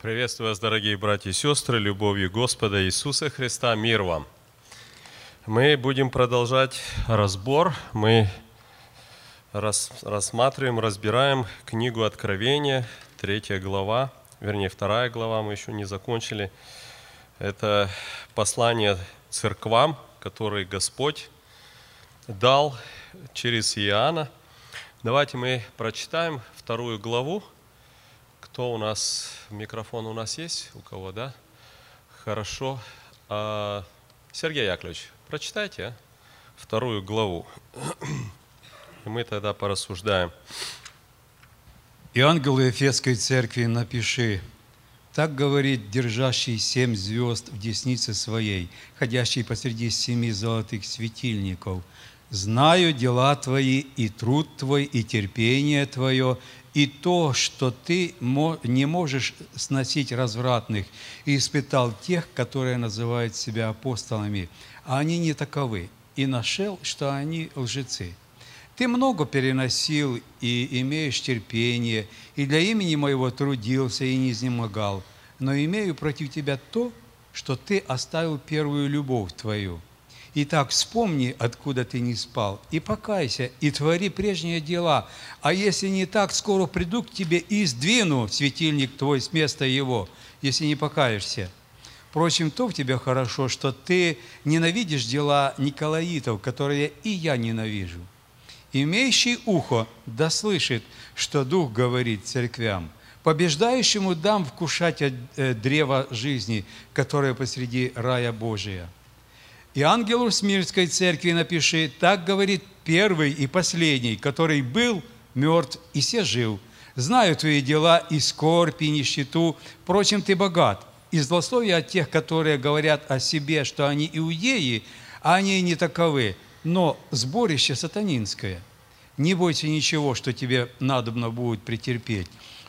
Приветствую вас, дорогие братья и сестры, любовью Господа Иисуса Христа, мир вам. Мы будем продолжать разбор. Мы рас, рассматриваем, разбираем книгу Откровения, третья глава, вернее, вторая глава, мы еще не закончили. Это послание церквам, которые Господь дал через Иоанна. Давайте мы прочитаем вторую главу, кто у нас, микрофон у нас есть? У кого, да? Хорошо. А, Сергей Яковлевич, прочитайте а? вторую главу. И мы тогда порассуждаем. И ангелу Ефесской церкви напиши, так говорит держащий семь звезд в деснице своей, ходящий посреди семи золотых светильников. Знаю дела твои, и труд твой, и терпение твое, и то, что ты не можешь сносить развратных, и испытал тех, которые называют себя апостолами, а они не таковы, и нашел, что они лжецы. Ты много переносил и имеешь терпение, и для имени моего трудился и не изнемогал, но имею против тебя то, что ты оставил первую любовь твою – Итак, вспомни, откуда ты не спал, и покайся, и твори прежние дела. А если не так, скоро приду к тебе и сдвину светильник твой с места его, если не покаешься. Впрочем, то в тебе хорошо, что ты ненавидишь дела Николаитов, которые и я ненавижу. Имеющий ухо да слышит, что Дух говорит церквям. Побеждающему дам вкушать э, древа жизни, которое посреди рая Божия – и ангелу Смирской церкви напиши, так говорит первый и последний, который был мертв и се жил. Знаю твои дела и скорбь, и нищету, впрочем, ты богат. И злословие от тех, которые говорят о себе, что они иудеи, а они не таковы, но сборище сатанинское. Не бойся ничего, что тебе надобно будет претерпеть.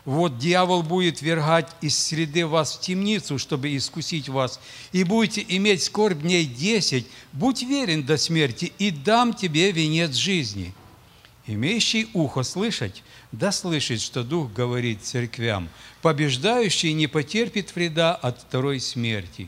Вот дьявол будет вергать из среды вас в темницу, чтобы искусить вас, и будете иметь скорбь дней десять. Будь верен до смерти, и дам тебе венец жизни». Имеющий ухо слышать, да слышит, что Дух говорит церквям, побеждающий не потерпит вреда от второй смерти.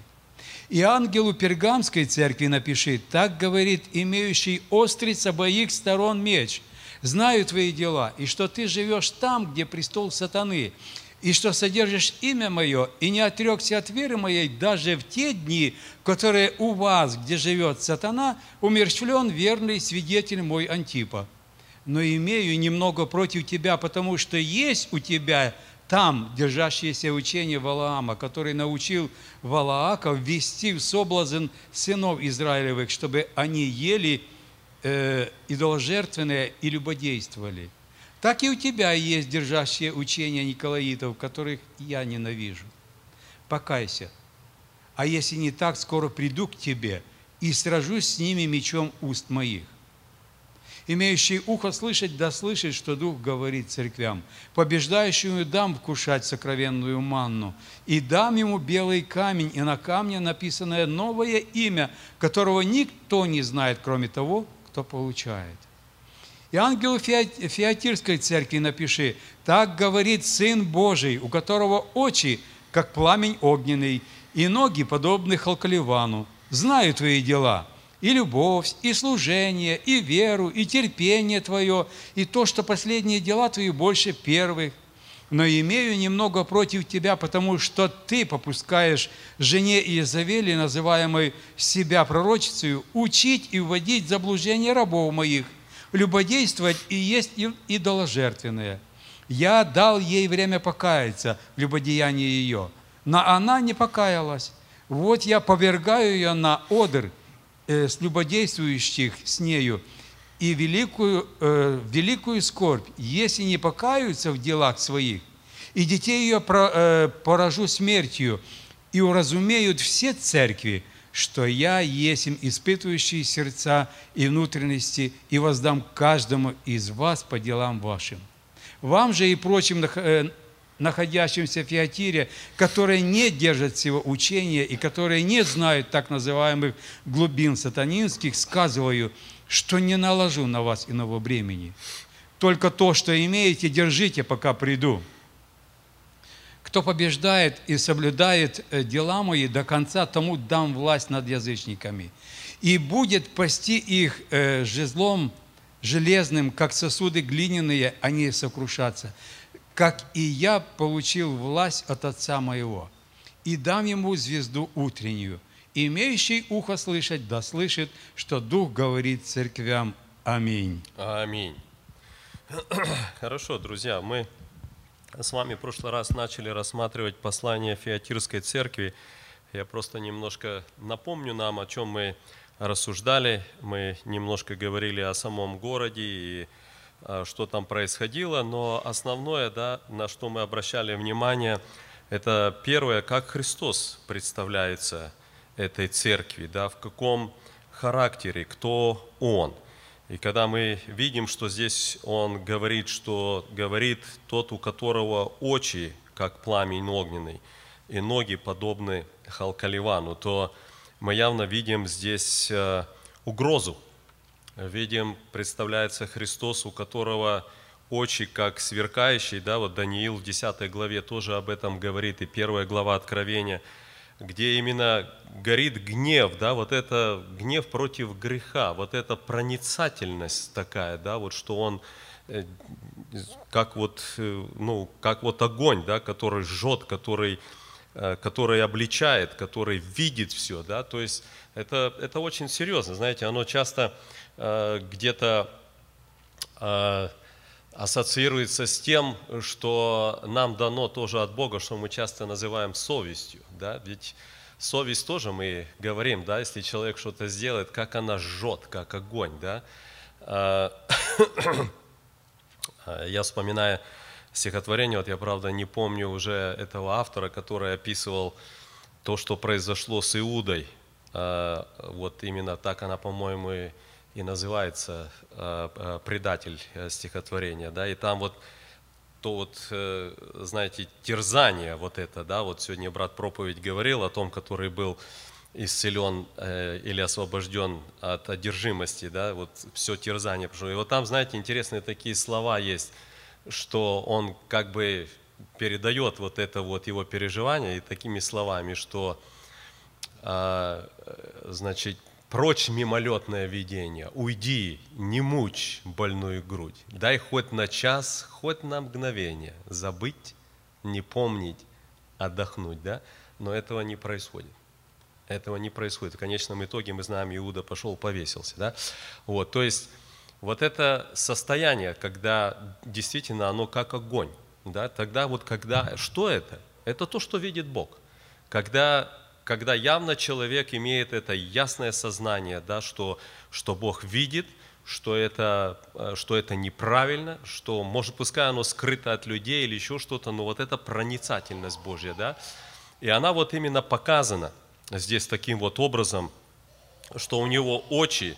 И ангелу Пергамской церкви напиши, так говорит имеющий острый с обоих сторон меч – знаю твои дела, и что ты живешь там, где престол сатаны, и что содержишь имя мое, и не отрекся от веры моей даже в те дни, которые у вас, где живет сатана, умерщвлен верный свидетель мой Антипа. Но имею немного против тебя, потому что есть у тебя там держащееся учение Валаама, который научил Валаака ввести в соблазн сынов Израилевых, чтобы они ели э, идоложертвенные и любодействовали. Так и у тебя есть держащие учения Николаитов, которых я ненавижу. Покайся. А если не так, скоро приду к тебе и сражусь с ними мечом уст моих. Имеющий ухо слышать, да слышит, что Дух говорит церквям. Побеждающему дам вкушать сокровенную манну, и дам ему белый камень, и на камне написанное новое имя, которого никто не знает, кроме того, кто получает. И ангелу Фиатирской церкви напиши, так говорит Сын Божий, у которого очи, как пламень огненный, и ноги, подобны Халкаливану. Знаю твои дела, и любовь, и служение, и веру, и терпение твое, и то, что последние дела твои больше первых но имею немного против тебя, потому что ты попускаешь жене Иезавели, называемой себя пророчицей, учить и вводить в заблуждение рабов моих, любодействовать и есть идоложертвенное. Я дал ей время покаяться в любодеянии ее, но она не покаялась. Вот я повергаю ее на одр э, с любодействующих с нею, и великую, э, великую скорбь, если не покаются в делах своих, и детей ее э, поражу смертью, и уразумеют все церкви, что я есть им испытывающий сердца и внутренности, и воздам каждому из вас по делам вашим. Вам же и прочим э, находящимся в Фиатире, которые не держат всего учения и которые не знают так называемых глубин сатанинских, сказываю, что не наложу на вас иного бремени. Только то, что имеете, держите, пока приду. Кто побеждает и соблюдает э, дела мои до конца, тому дам власть над язычниками. И будет пасти их э, жезлом железным, как сосуды глиняные, они сокрушатся. Как и я получил власть от Отца моего. И дам ему звезду утреннюю. Имеющий ухо слышать, да слышит, что Дух говорит церквям. Аминь. Аминь. Хорошо, друзья, мы с вами в прошлый раз начали рассматривать послание Феатирской церкви. Я просто немножко напомню нам, о чем мы рассуждали. Мы немножко говорили о самом городе и а, что там происходило, но основное, да, на что мы обращали внимание, это первое, как Христос представляется этой церкви, да, в каком характере, кто Он – и когда мы видим, что здесь он говорит, что говорит тот, у которого очи, как пламень огненный, и ноги подобны Халкаливану, то мы явно видим здесь э, угрозу. Видим, представляется Христос, у которого очи как сверкающие, да, вот Даниил в 10 главе тоже об этом говорит, и первая глава Откровения – где именно горит гнев, да, вот это гнев против греха, вот эта проницательность такая, да, вот что он э, как вот, э, ну, как вот огонь, да, который жжет, который, э, который обличает, который видит все, да, то есть это, это очень серьезно, знаете, оно часто где-то ассоциируется с тем, что нам дано тоже от Бога, что мы часто называем совестью. Да? Ведь совесть тоже мы говорим, да, если человек что-то сделает, как она жжет, как огонь. Да? А, я вспоминаю стихотворение, вот я, правда, не помню уже этого автора, который описывал то, что произошло с Иудой. А, вот именно так она, по-моему, и называется предатель э, стихотворения, да, и там вот то вот, знаете, терзание вот это, да, вот сегодня брат проповедь говорил о том, который был исцелен или освобожден от одержимости, да, вот все терзание. И вот там, знаете, интересные такие слова есть, что он как бы передает вот это вот его переживание и такими словами, что, значит, Прочь мимолетное видение, уйди, не мучь больную грудь. Дай хоть на час, хоть на мгновение забыть, не помнить, отдохнуть, да? Но этого не происходит. Этого не происходит. В конечном итоге мы знаем, Иуда пошел, повесился, да? Вот, то есть вот это состояние, когда действительно оно как огонь, да? Тогда вот когда, что это? Это то, что видит Бог. Когда когда явно человек имеет это ясное сознание, да, что, что Бог видит, что это, э, что это неправильно, что, может, пускай оно скрыто от людей или еще что-то, но вот эта проницательность Божья, да, и она вот именно показана здесь таким вот образом, что у него очи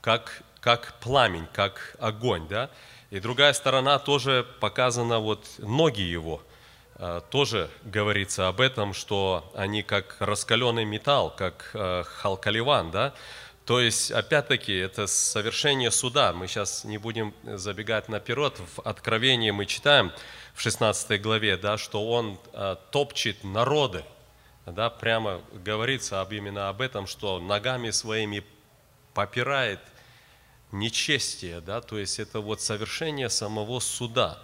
как, как пламень, как огонь, да, и другая сторона тоже показана вот ноги его – тоже говорится об этом, что они как раскаленный металл, как э, халкаливан, да, то есть, опять-таки, это совершение суда. Мы сейчас не будем забегать наперед. В Откровении мы читаем в 16 главе, да, что он э, топчет народы. Да, прямо говорится об, именно об этом, что ногами своими попирает нечестие. Да, то есть, это вот совершение самого суда.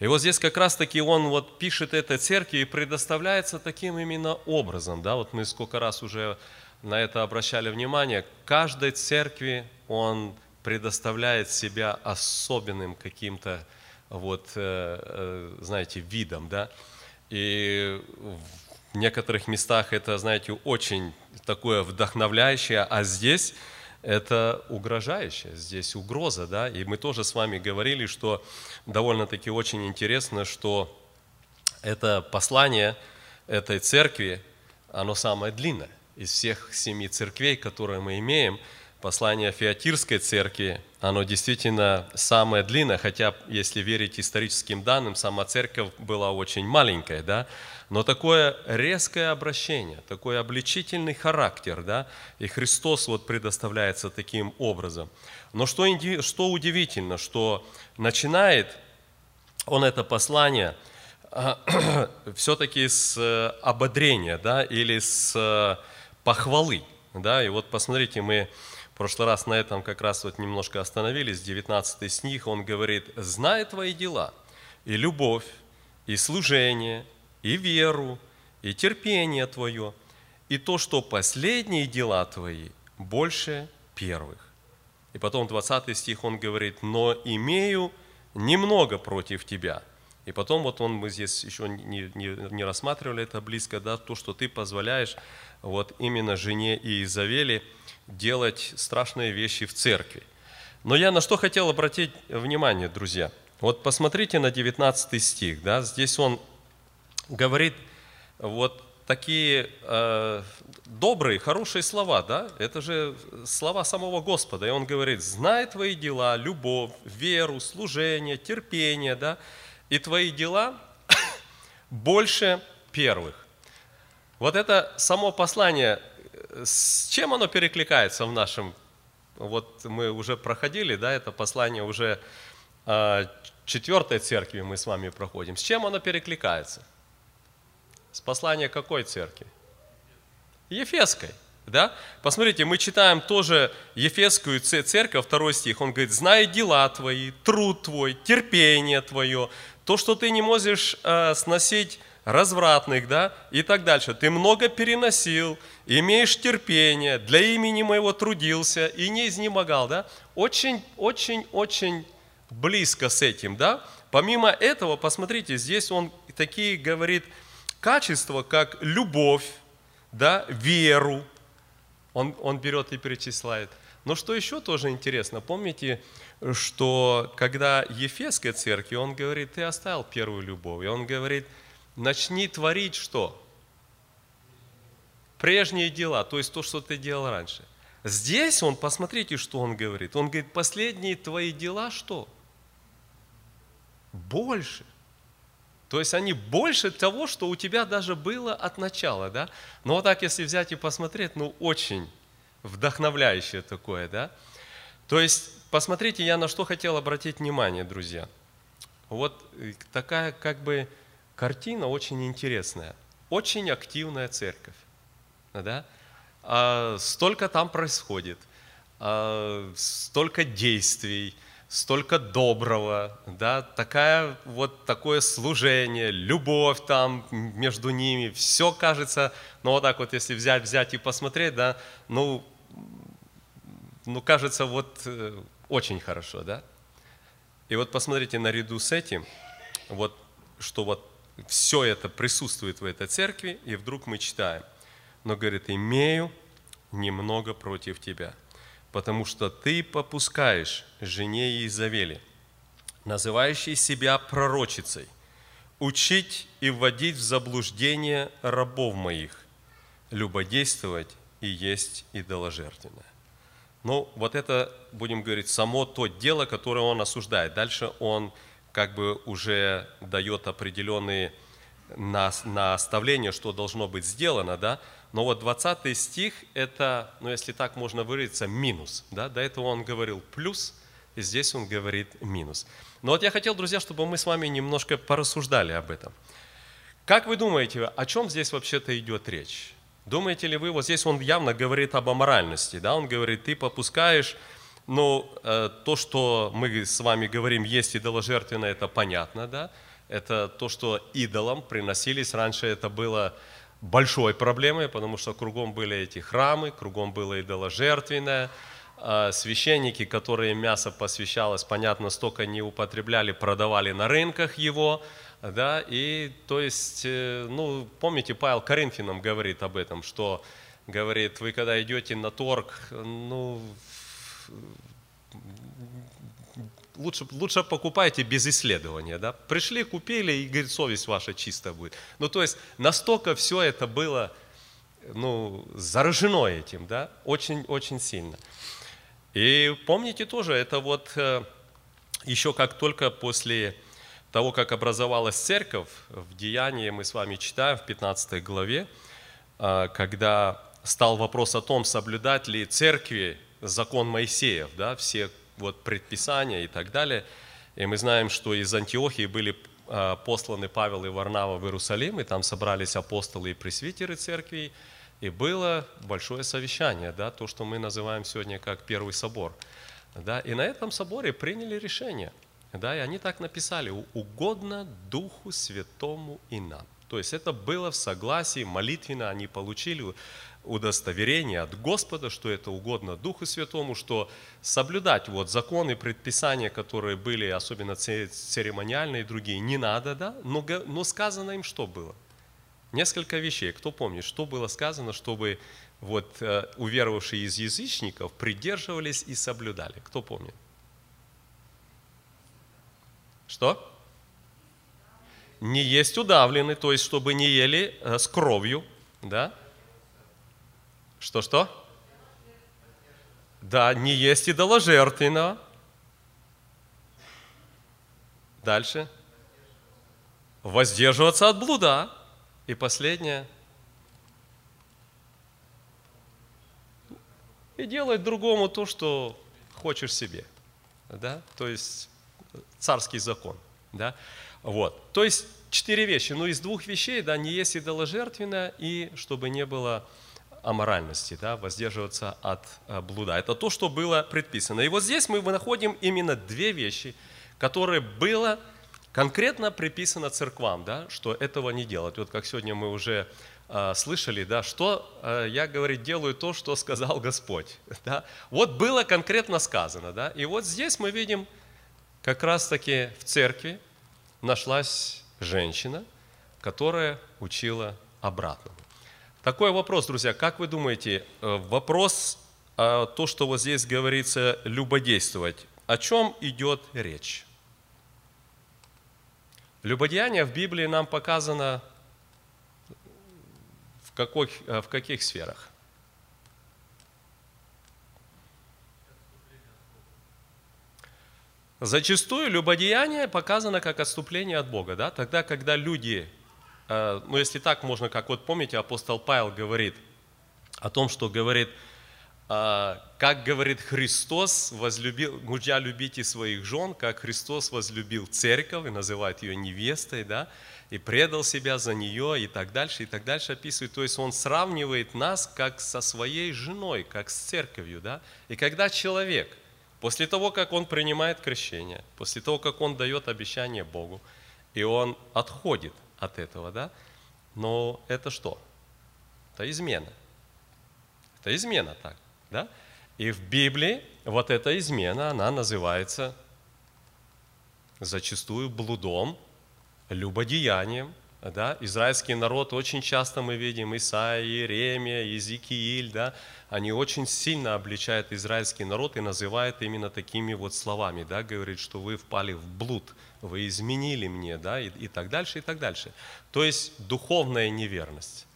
И вот здесь как раз-таки он вот пишет этой церкви и предоставляется таким именно образом. Да? Вот мы сколько раз уже на это обращали внимание. Каждой церкви он предоставляет себя особенным каким-то вот, э, э, знаете, видом, да, и в некоторых местах это, знаете, очень такое вдохновляющее, а здесь это угрожающее, здесь угроза, да, и мы тоже с вами говорили, что довольно-таки очень интересно, что это послание этой церкви, оно самое длинное из всех семи церквей, которые мы имеем, послание Феатирской церкви, оно действительно самое длинное, хотя, если верить историческим данным, сама церковь была очень маленькая, да, но такое резкое обращение, такой обличительный характер, да, и Христос вот предоставляется таким образом. Но что, что удивительно, что начинает он это послание все-таки с э, ободрения, да, или с э, похвалы, да, и вот посмотрите, мы прошлый раз на этом как раз вот немножко остановились, 19 стих, он говорит, «Знай твои дела, и любовь, и служение, и веру, и терпение твое, и то, что последние дела твои больше первых». И потом 20 стих он говорит, «Но имею немного против тебя». И потом вот он, мы здесь еще не, не, не рассматривали это близко, да, то, что ты позволяешь вот именно жене Иезавели – делать страшные вещи в церкви. Но я на что хотел обратить внимание, друзья. Вот посмотрите на 19 стих, да, здесь он говорит вот такие э, добрые, хорошие слова, да, это же слова самого Господа, и он говорит, знай твои дела, любовь, веру, служение, терпение, да, и твои дела больше первых. Вот это само послание с чем оно перекликается в нашем, вот мы уже проходили, да, это послание уже э, четвертой церкви мы с вами проходим. С чем оно перекликается? С послания какой церкви? Ефесской. Да? Посмотрите, мы читаем тоже Ефесскую церковь, второй стих. Он говорит, знай дела твои, труд твой, терпение твое, то, что ты не можешь э, сносить развратных, да, и так дальше. Ты много переносил, имеешь терпение, для имени моего трудился и не изнемогал, да. Очень, очень, очень близко с этим, да. Помимо этого, посмотрите, здесь он такие говорит качества, как любовь, да, веру, он, он берет и перечисляет. Но что еще тоже интересно, помните, что когда Ефесской церкви, он говорит, ты оставил первую любовь, и он говорит – начни творить что? Прежние дела, то есть то, что ты делал раньше. Здесь он, посмотрите, что он говорит. Он говорит, последние твои дела что? Больше. То есть они больше того, что у тебя даже было от начала, да? Но вот так, если взять и посмотреть, ну, очень вдохновляющее такое, да? То есть, посмотрите, я на что хотел обратить внимание, друзья. Вот э, такая, как бы, картина очень интересная. Очень активная церковь. Да? А, столько там происходит, а, столько действий, столько доброго, да, такая, вот такое служение, любовь там между ними, все кажется, ну вот так вот, если взять, взять и посмотреть, да, ну, ну кажется вот э, очень хорошо, да. И вот посмотрите, наряду с этим, вот что вот все это присутствует в этой церкви, и вдруг мы читаем. Но, говорит, имею немного против тебя, потому что ты попускаешь жене Иезавели, называющей себя пророчицей, учить и вводить в заблуждение рабов моих, любодействовать и есть идоложертвенное. Ну, вот это, будем говорить, само то дело, которое он осуждает. Дальше он как бы уже дает определенные наставления, что должно быть сделано, да, но вот 20 стих – это, ну если так можно выразиться, минус, да, до этого он говорил плюс, и здесь он говорит минус. Но вот я хотел, друзья, чтобы мы с вами немножко порассуждали об этом. Как вы думаете, о чем здесь вообще-то идет речь? Думаете ли вы, вот здесь он явно говорит об аморальности, да, он говорит, ты попускаешь ну, э, то, что мы с вами говорим, есть идоложертвенное, это понятно, да? Это то, что идолам приносились. Раньше это было большой проблемой, потому что кругом были эти храмы, кругом было идоложертвенное. А священники, которые мясо посвящалось, понятно, столько не употребляли, продавали на рынках его, да, и то есть, э, ну, помните, Павел Коринфянам говорит об этом, что, говорит, вы когда идете на торг, ну, лучше, лучше покупайте без исследования. Да? Пришли, купили, и, говорит, совесть ваша чистая будет. Ну, то есть, настолько все это было ну, заражено этим, да, очень-очень сильно. И помните тоже, это вот э, еще как только после того, как образовалась церковь, в Деянии мы с вами читаем в 15 главе, э, когда стал вопрос о том, соблюдать ли церкви закон Моисеев, да, все вот предписания и так далее. И мы знаем, что из Антиохии были а, посланы Павел и Варнава в Иерусалим, и там собрались апостолы и пресвитеры церкви, и было большое совещание, да, то, что мы называем сегодня как Первый собор. Да, и на этом соборе приняли решение, да, и они так написали, угодно Духу Святому и нам. То есть это было в согласии, молитвенно они получили удостоверение от Господа, что это угодно Духу Святому, что соблюдать вот законы, предписания, которые были, особенно церемониальные и другие, не надо, да, но, но сказано им что было? Несколько вещей. Кто помнит, что было сказано, чтобы вот э, уверовавшие из язычников придерживались и соблюдали? Кто помнит? Что? Не есть удавлены, то есть чтобы не ели э, с кровью, да? Что-что? Да, не есть идоложертвенного. Дальше. Воздерживаться от блуда. И последнее. И делать другому то, что хочешь себе. Да? То есть царский закон. Да? Вот. То есть четыре вещи. Ну, из двух вещей, да, не есть идоложертвенно, и чтобы не было аморальности, да, воздерживаться от э, блуда. Это то, что было предписано. И вот здесь мы находим именно две вещи, которые было конкретно приписано церквам, да, что этого не делать. Вот как сегодня мы уже э, слышали, да, что э, я, говорит, делаю то, что сказал Господь. Да. Вот было конкретно сказано. Да, и вот здесь мы видим, как раз-таки в церкви нашлась женщина, которая учила обратному. Такой вопрос, друзья, как вы думаете, э, вопрос, а, то, что вот здесь говорится, любодействовать, о чем идет речь? Любодеяние в Библии нам показано в, каких, э, в каких сферах? Зачастую любодеяние показано как отступление от Бога. Да? Тогда, когда люди ну если так можно, как вот помните, апостол Павел говорит о том, что говорит, э, как говорит Христос, возлюбил, мужья любите своих жен, как Христос возлюбил церковь и называет ее невестой, да, и предал себя за нее и так дальше, и так дальше описывает. То есть он сравнивает нас как со своей женой, как с церковью, да. И когда человек, после того, как он принимает крещение, после того, как он дает обещание Богу, и он отходит от этого, да? Но это что? Это измена. Это измена так, да? И в Библии вот эта измена, она называется зачастую блудом, любодеянием, да? Израильский народ очень часто мы видим, Исаия, Иеремия, Иезекииль, да? Они очень сильно обличают израильский народ и называют именно такими вот словами, да? Говорит, что вы впали в блуд, вы изменили мне, да, и, и так дальше, и так дальше. То есть духовная неверность.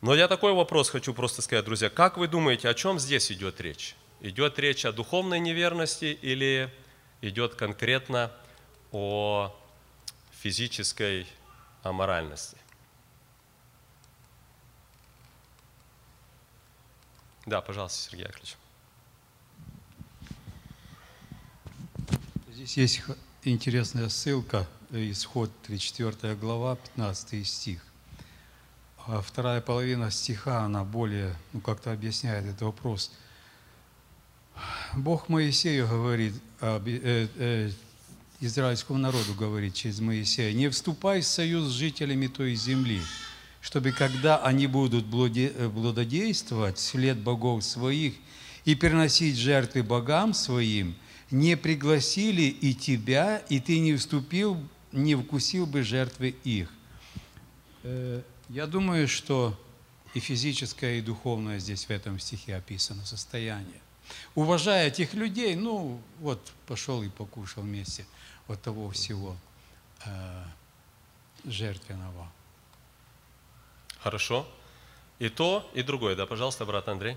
Но я такой вопрос хочу просто сказать, друзья. Как вы думаете, о чем здесь идет речь? Идет речь о духовной неверности или идет конкретно о физической аморальности? Да, пожалуйста, Сергей Яковлевич. Здесь есть интересная ссылка, исход 34 глава, 15 стих. А вторая половина стиха, она более, ну, как-то объясняет этот вопрос. Бог Моисею говорит, э, э, израильскому народу говорит через Моисея, не вступай в союз с жителями той земли, чтобы когда они будут э, блудодействовать вслед богов своих и переносить жертвы богам своим – не пригласили и тебя, и ты не вступил, не вкусил бы жертвы их. Э, я думаю, что и физическое, и духовное здесь в этом стихе описано состояние. Уважая этих людей, ну вот пошел и покушал вместе вот того всего э, жертвенного. Хорошо. И то, и другое. Да, пожалуйста, брат Андрей.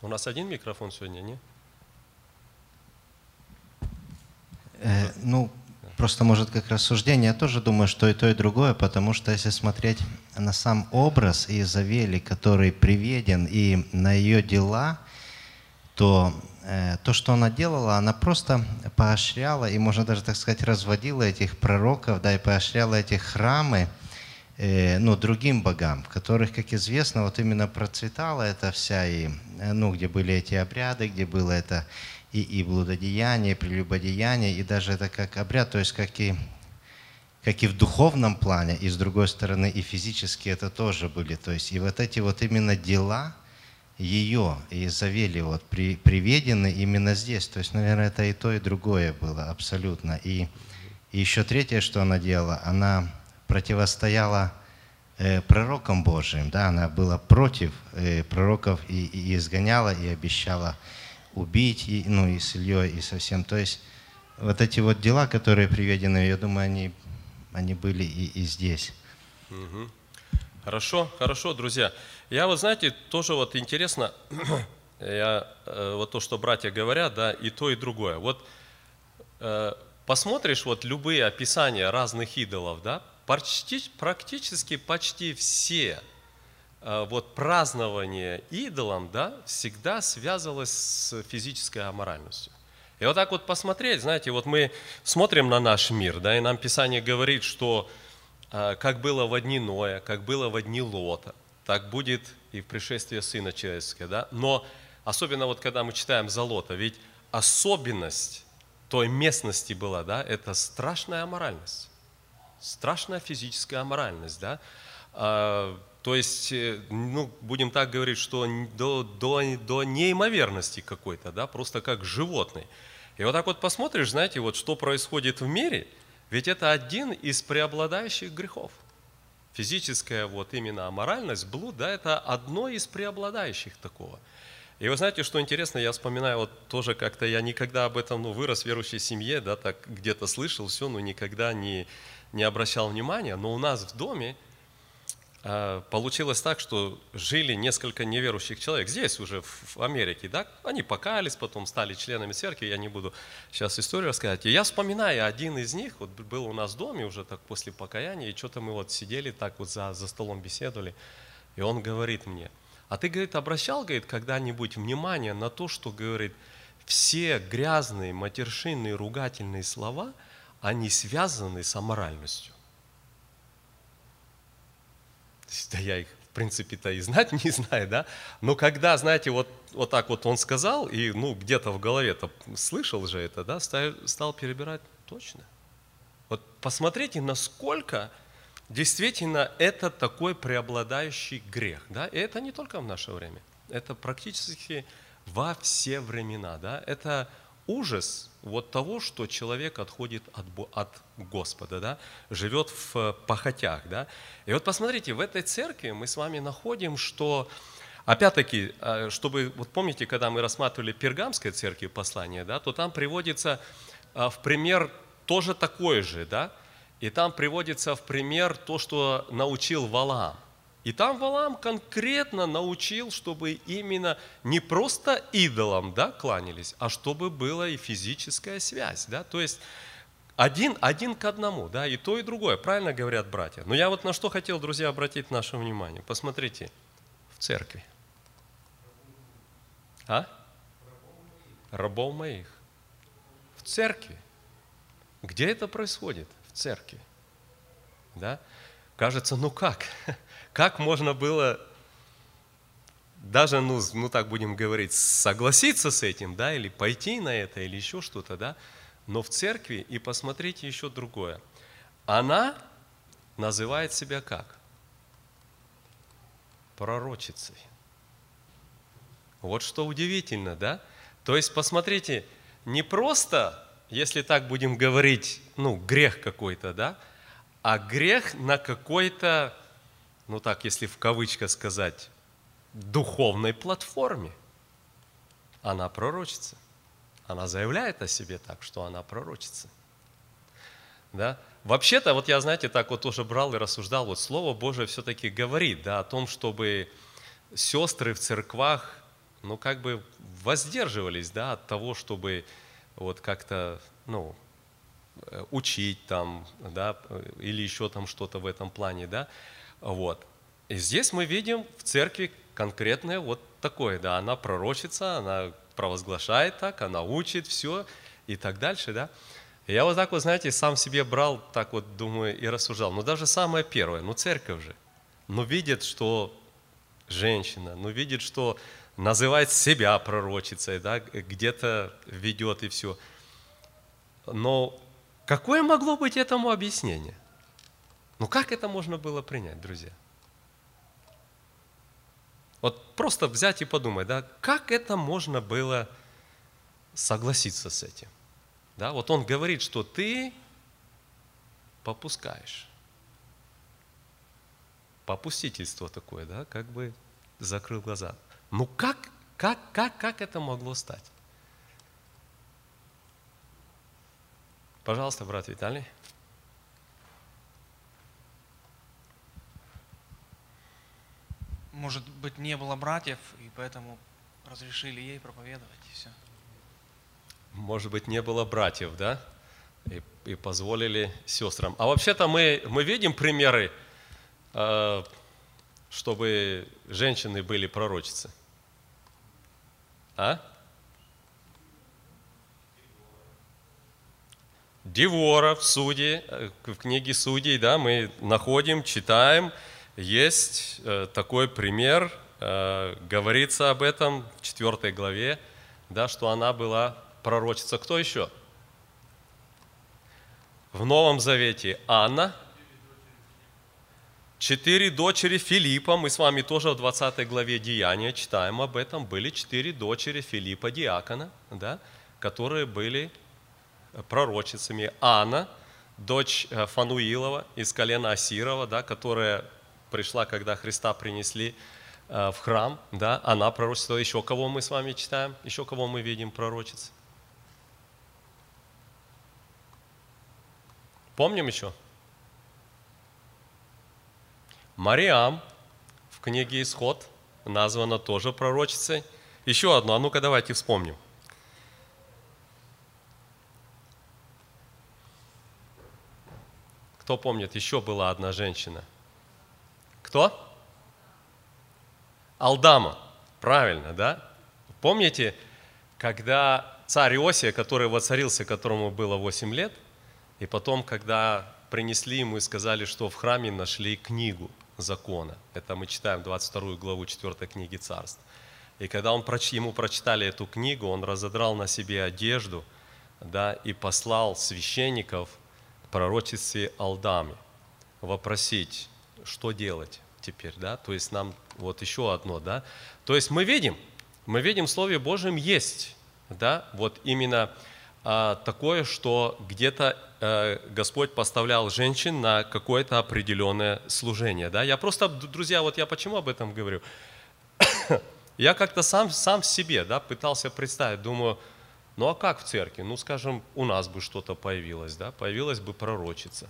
У нас один микрофон сегодня, не? Э, ну, просто, может, как рассуждение, я тоже думаю, что и то, и другое, потому что если смотреть на сам образ Иезавели, который приведен, и на ее дела, то то, что она делала, она просто поощряла и, можно даже так сказать, разводила этих пророков, да, и поощряла эти храмы, э, ну, другим богам, в которых, как известно, вот именно процветала эта вся, и, э, ну, где были эти обряды, где было это и, и блудодеяние, и прелюбодеяние, и даже это как обряд, то есть как и как и в духовном плане, и с другой стороны и физически это тоже были. То есть и вот эти вот именно дела ее и Завели вот при, приведены именно здесь. То есть, наверное, это и то, и другое было абсолютно. И, и еще третье, что она делала, она противостояла э, пророкам Божьим, да, она была против э, пророков и, и изгоняла, и обещала убить, и, ну, и с Ильей, и совсем. То есть вот эти вот дела, которые приведены, я думаю, они они были и, и здесь. Угу. Хорошо, хорошо, друзья. Я вот, знаете, тоже вот интересно, я, э, вот то, что братья говорят, да, и то, и другое. Вот э, посмотришь вот любые описания разных идолов, да, почти, практически почти все э, вот празднование идолом, да, всегда связывалось с физической аморальностью. И вот так вот посмотреть, знаете, вот мы смотрим на наш мир, да, и нам Писание говорит, что как было в дни Ноя, как было в дни Лота, так будет и в пришествии Сына Человеческого, да. Но особенно вот когда мы читаем за Лота, ведь особенность той местности была, да, это страшная аморальность, страшная физическая аморальность, да. А, то есть, э, ну, будем так говорить, что до, до, до неимоверности какой-то, да, просто как животный. И вот так вот посмотришь, знаете, вот что происходит в мире, ведь это один из преобладающих грехов. Физическая вот именно аморальность, блуд, да, это одно из преобладающих такого. И вы знаете, что интересно, я вспоминаю, вот тоже как-то я никогда об этом, ну, вырос в верующей семье, да, так где-то слышал все, но никогда не, не обращал внимания. Но у нас в доме, получилось так, что жили несколько неверующих человек здесь уже, в Америке, да, они покаялись, потом стали членами церкви, я не буду сейчас историю рассказать. И я вспоминаю, один из них вот был у нас в доме уже так после покаяния, и что-то мы вот сидели так вот за, за столом беседовали, и он говорит мне, а ты, говорит, обращал, говорит, когда-нибудь внимание на то, что, говорит, все грязные, матершинные, ругательные слова, они связаны с аморальностью. Да я их, в принципе-то, и знать не знаю, да? Но когда, знаете, вот, вот так вот он сказал, и, ну, где-то в голове-то слышал же это, да, стал, стал перебирать, точно. Вот посмотрите, насколько действительно это такой преобладающий грех, да? И это не только в наше время, это практически во все времена, да? Это ужас вот того, что человек отходит от, от Господа, да, живет в похотях. Да. И вот посмотрите, в этой церкви мы с вами находим, что, опять-таки, а, чтобы, вот помните, когда мы рассматривали Пергамской церкви послание, да, то там приводится а, в пример тоже такое же, да, и там приводится в пример то, что научил Валаам. И там Валам конкретно научил, чтобы именно не просто идолам да, кланялись, а чтобы была и физическая связь. Да? То есть один, один к одному, да, и то, и другое. Правильно говорят братья. Но я вот на что хотел, друзья, обратить наше внимание. Посмотрите, в церкви. А? Рабов моих. В церкви. Где это происходит? В церкви. Да? Кажется, ну как? Как можно было даже, ну, ну так будем говорить, согласиться с этим, да, или пойти на это, или еще что-то, да, но в церкви, и посмотрите еще другое, она называет себя как? Пророчицей. Вот что удивительно, да? То есть, посмотрите, не просто, если так будем говорить, ну, грех какой-то, да, а грех на какой-то ну так, если в кавычках сказать, духовной платформе. Она пророчится. Она заявляет о себе так, что она пророчится. Да? Вообще-то, вот я, знаете, так вот тоже брал и рассуждал, вот Слово Божие все-таки говорит да, о том, чтобы сестры в церквах, ну, как бы воздерживались, да, от того, чтобы вот как-то, ну, учить там, да, или еще там что-то в этом плане, да, вот. И здесь мы видим в церкви конкретное вот такое, да, она пророчится, она провозглашает так, она учит все и так дальше, да. Я вот так вот, знаете, сам себе брал, так вот думаю и рассуждал. Ну даже самое первое, ну церковь же, ну видит, что женщина, ну видит, что называет себя пророчицей, да, где-то ведет и все. Но какое могло быть этому объяснение? Ну как это можно было принять, друзья? Вот просто взять и подумать, да, как это можно было согласиться с этим? Да, вот он говорит, что ты попускаешь. Попустительство такое, да, как бы закрыл глаза. Ну как, как, как, как это могло стать? Пожалуйста, брат Виталий. Может быть, не было братьев, и поэтому разрешили ей проповедовать, и все. Может быть, не было братьев, да? И, и позволили сестрам. А вообще-то мы, мы видим примеры, э, чтобы женщины были пророчицы. А? Девора в суде, э, в книге судей, да, мы находим, читаем, есть э, такой пример, э, говорится об этом в 4 главе, да, что она была пророчица. Кто еще? В Новом Завете Анна, четыре дочери Филиппа, мы с вами тоже в 20 главе Деяния читаем об этом, были четыре дочери Филиппа, диакона, да, которые были пророчицами. Анна, дочь э, Фануилова из колена Асирова, да, которая пришла, когда Христа принесли э, в храм, да, она пророчествовала. Еще кого мы с вами читаем? Еще кого мы видим пророчиц? Помним еще? Мариам в книге Исход названа тоже пророчицей. Еще одно, а ну-ка давайте вспомним. Кто помнит, еще была одна женщина. Кто? Алдама. Правильно, да? Помните, когда царь Иосия, который воцарился, которому было 8 лет, и потом, когда принесли ему и сказали, что в храме нашли книгу закона. Это мы читаем 22 главу 4 книги царств. И когда он, ему прочитали эту книгу, он разодрал на себе одежду да, и послал священников к пророчице Алдаме вопросить, что делать теперь, да, то есть нам вот еще одно, да, то есть мы видим, мы видим в Слове Божьем есть, да, вот именно а, такое, что где-то а, Господь поставлял женщин на какое-то определенное служение. Да? Я просто, друзья, вот я почему об этом говорю? я как-то сам, сам себе да, пытался представить, думаю, ну а как в церкви? Ну, скажем, у нас бы что-то появилось, да? появилась бы пророчица.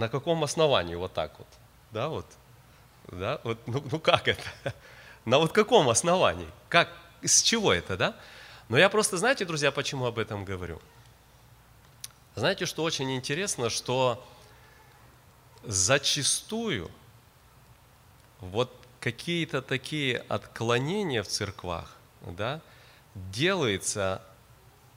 На каком основании вот так вот? Да, вот, да, вот, ну, ну как это? На вот каком основании? Как, с чего это, да? Но я просто, знаете, друзья, почему об этом говорю? Знаете, что очень интересно, что зачастую вот какие-то такие отклонения в церквах, да, делается,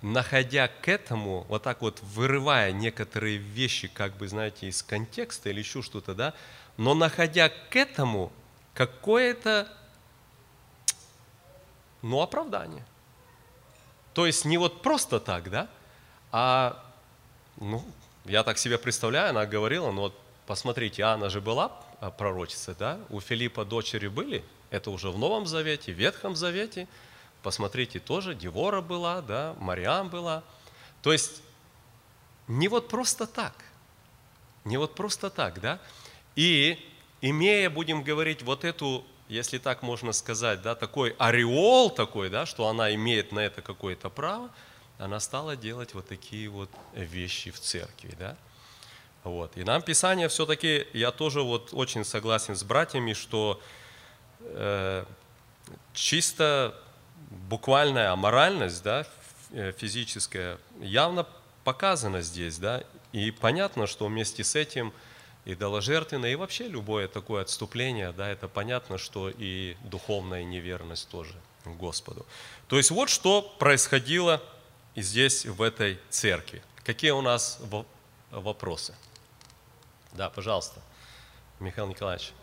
находя к этому, вот так вот вырывая некоторые вещи, как бы, знаете, из контекста или еще что-то, да, но находя к этому какое-то, ну, оправдание. То есть не вот просто так, да, а, ну, я так себе представляю, она говорила, ну вот посмотрите, Анна же была а, пророчицей, да, у Филиппа дочери были, это уже в Новом Завете, в Ветхом Завете, посмотрите, тоже Девора была, да, Мариам была. То есть не вот просто так, не вот просто так, да, и имея, будем говорить, вот эту если так можно сказать, да, такой ореол такой, да, что она имеет на это какое-то право, она стала делать вот такие вот вещи в церкви, да. Вот. И нам Писание все-таки, я тоже вот очень согласен с братьями, что э, чисто буквальная аморальность, да, э, физическая, явно показана здесь, да, и понятно, что вместе с этим идоложертвенное, и вообще любое такое отступление, да, это понятно, что и духовная неверность тоже Господу. То есть вот что происходило здесь, в этой церкви. Какие у нас вопросы? Да, пожалуйста, Михаил Николаевич.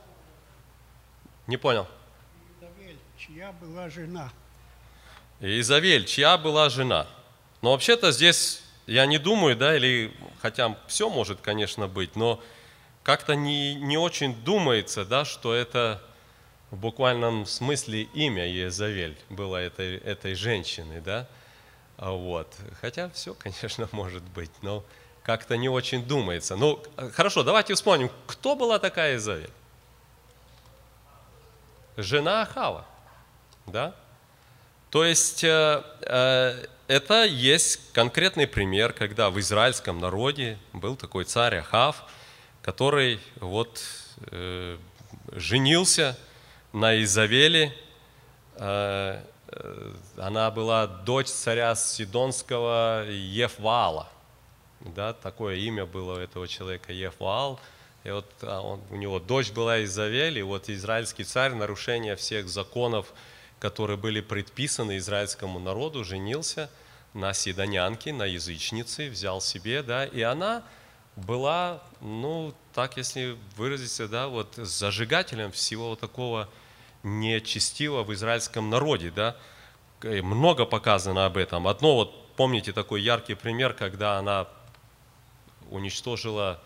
Не понял. Изавель, чья была жена? Изавель, чья была жена? Но вообще-то здесь я не думаю, да, или хотя все может, конечно, быть, но как-то не, не очень думается, да, что это в буквальном смысле имя Езавель было этой, этой женщины, да, а вот. Хотя все, конечно, может быть, но как-то не очень думается. Ну, хорошо, давайте вспомним, кто была такая Изавель? Жена Ахава, да? То есть э, э, это есть конкретный пример, когда в израильском народе был такой царь Ахав, который вот э, женился на Изавеле. Э, э, она была дочь царя Сидонского Ефваала. Да, такое имя было у этого человека Ефваал. И вот а он, у него дочь была Изавель, и вот израильский царь, нарушение всех законов, которые были предписаны израильскому народу, женился на сидонянке, на язычнице, взял себе, да, и она была, ну, так если выразиться, да, вот зажигателем всего вот такого нечестивого в израильском народе, да, много показано об этом. Одно вот, помните такой яркий пример, когда она уничтожила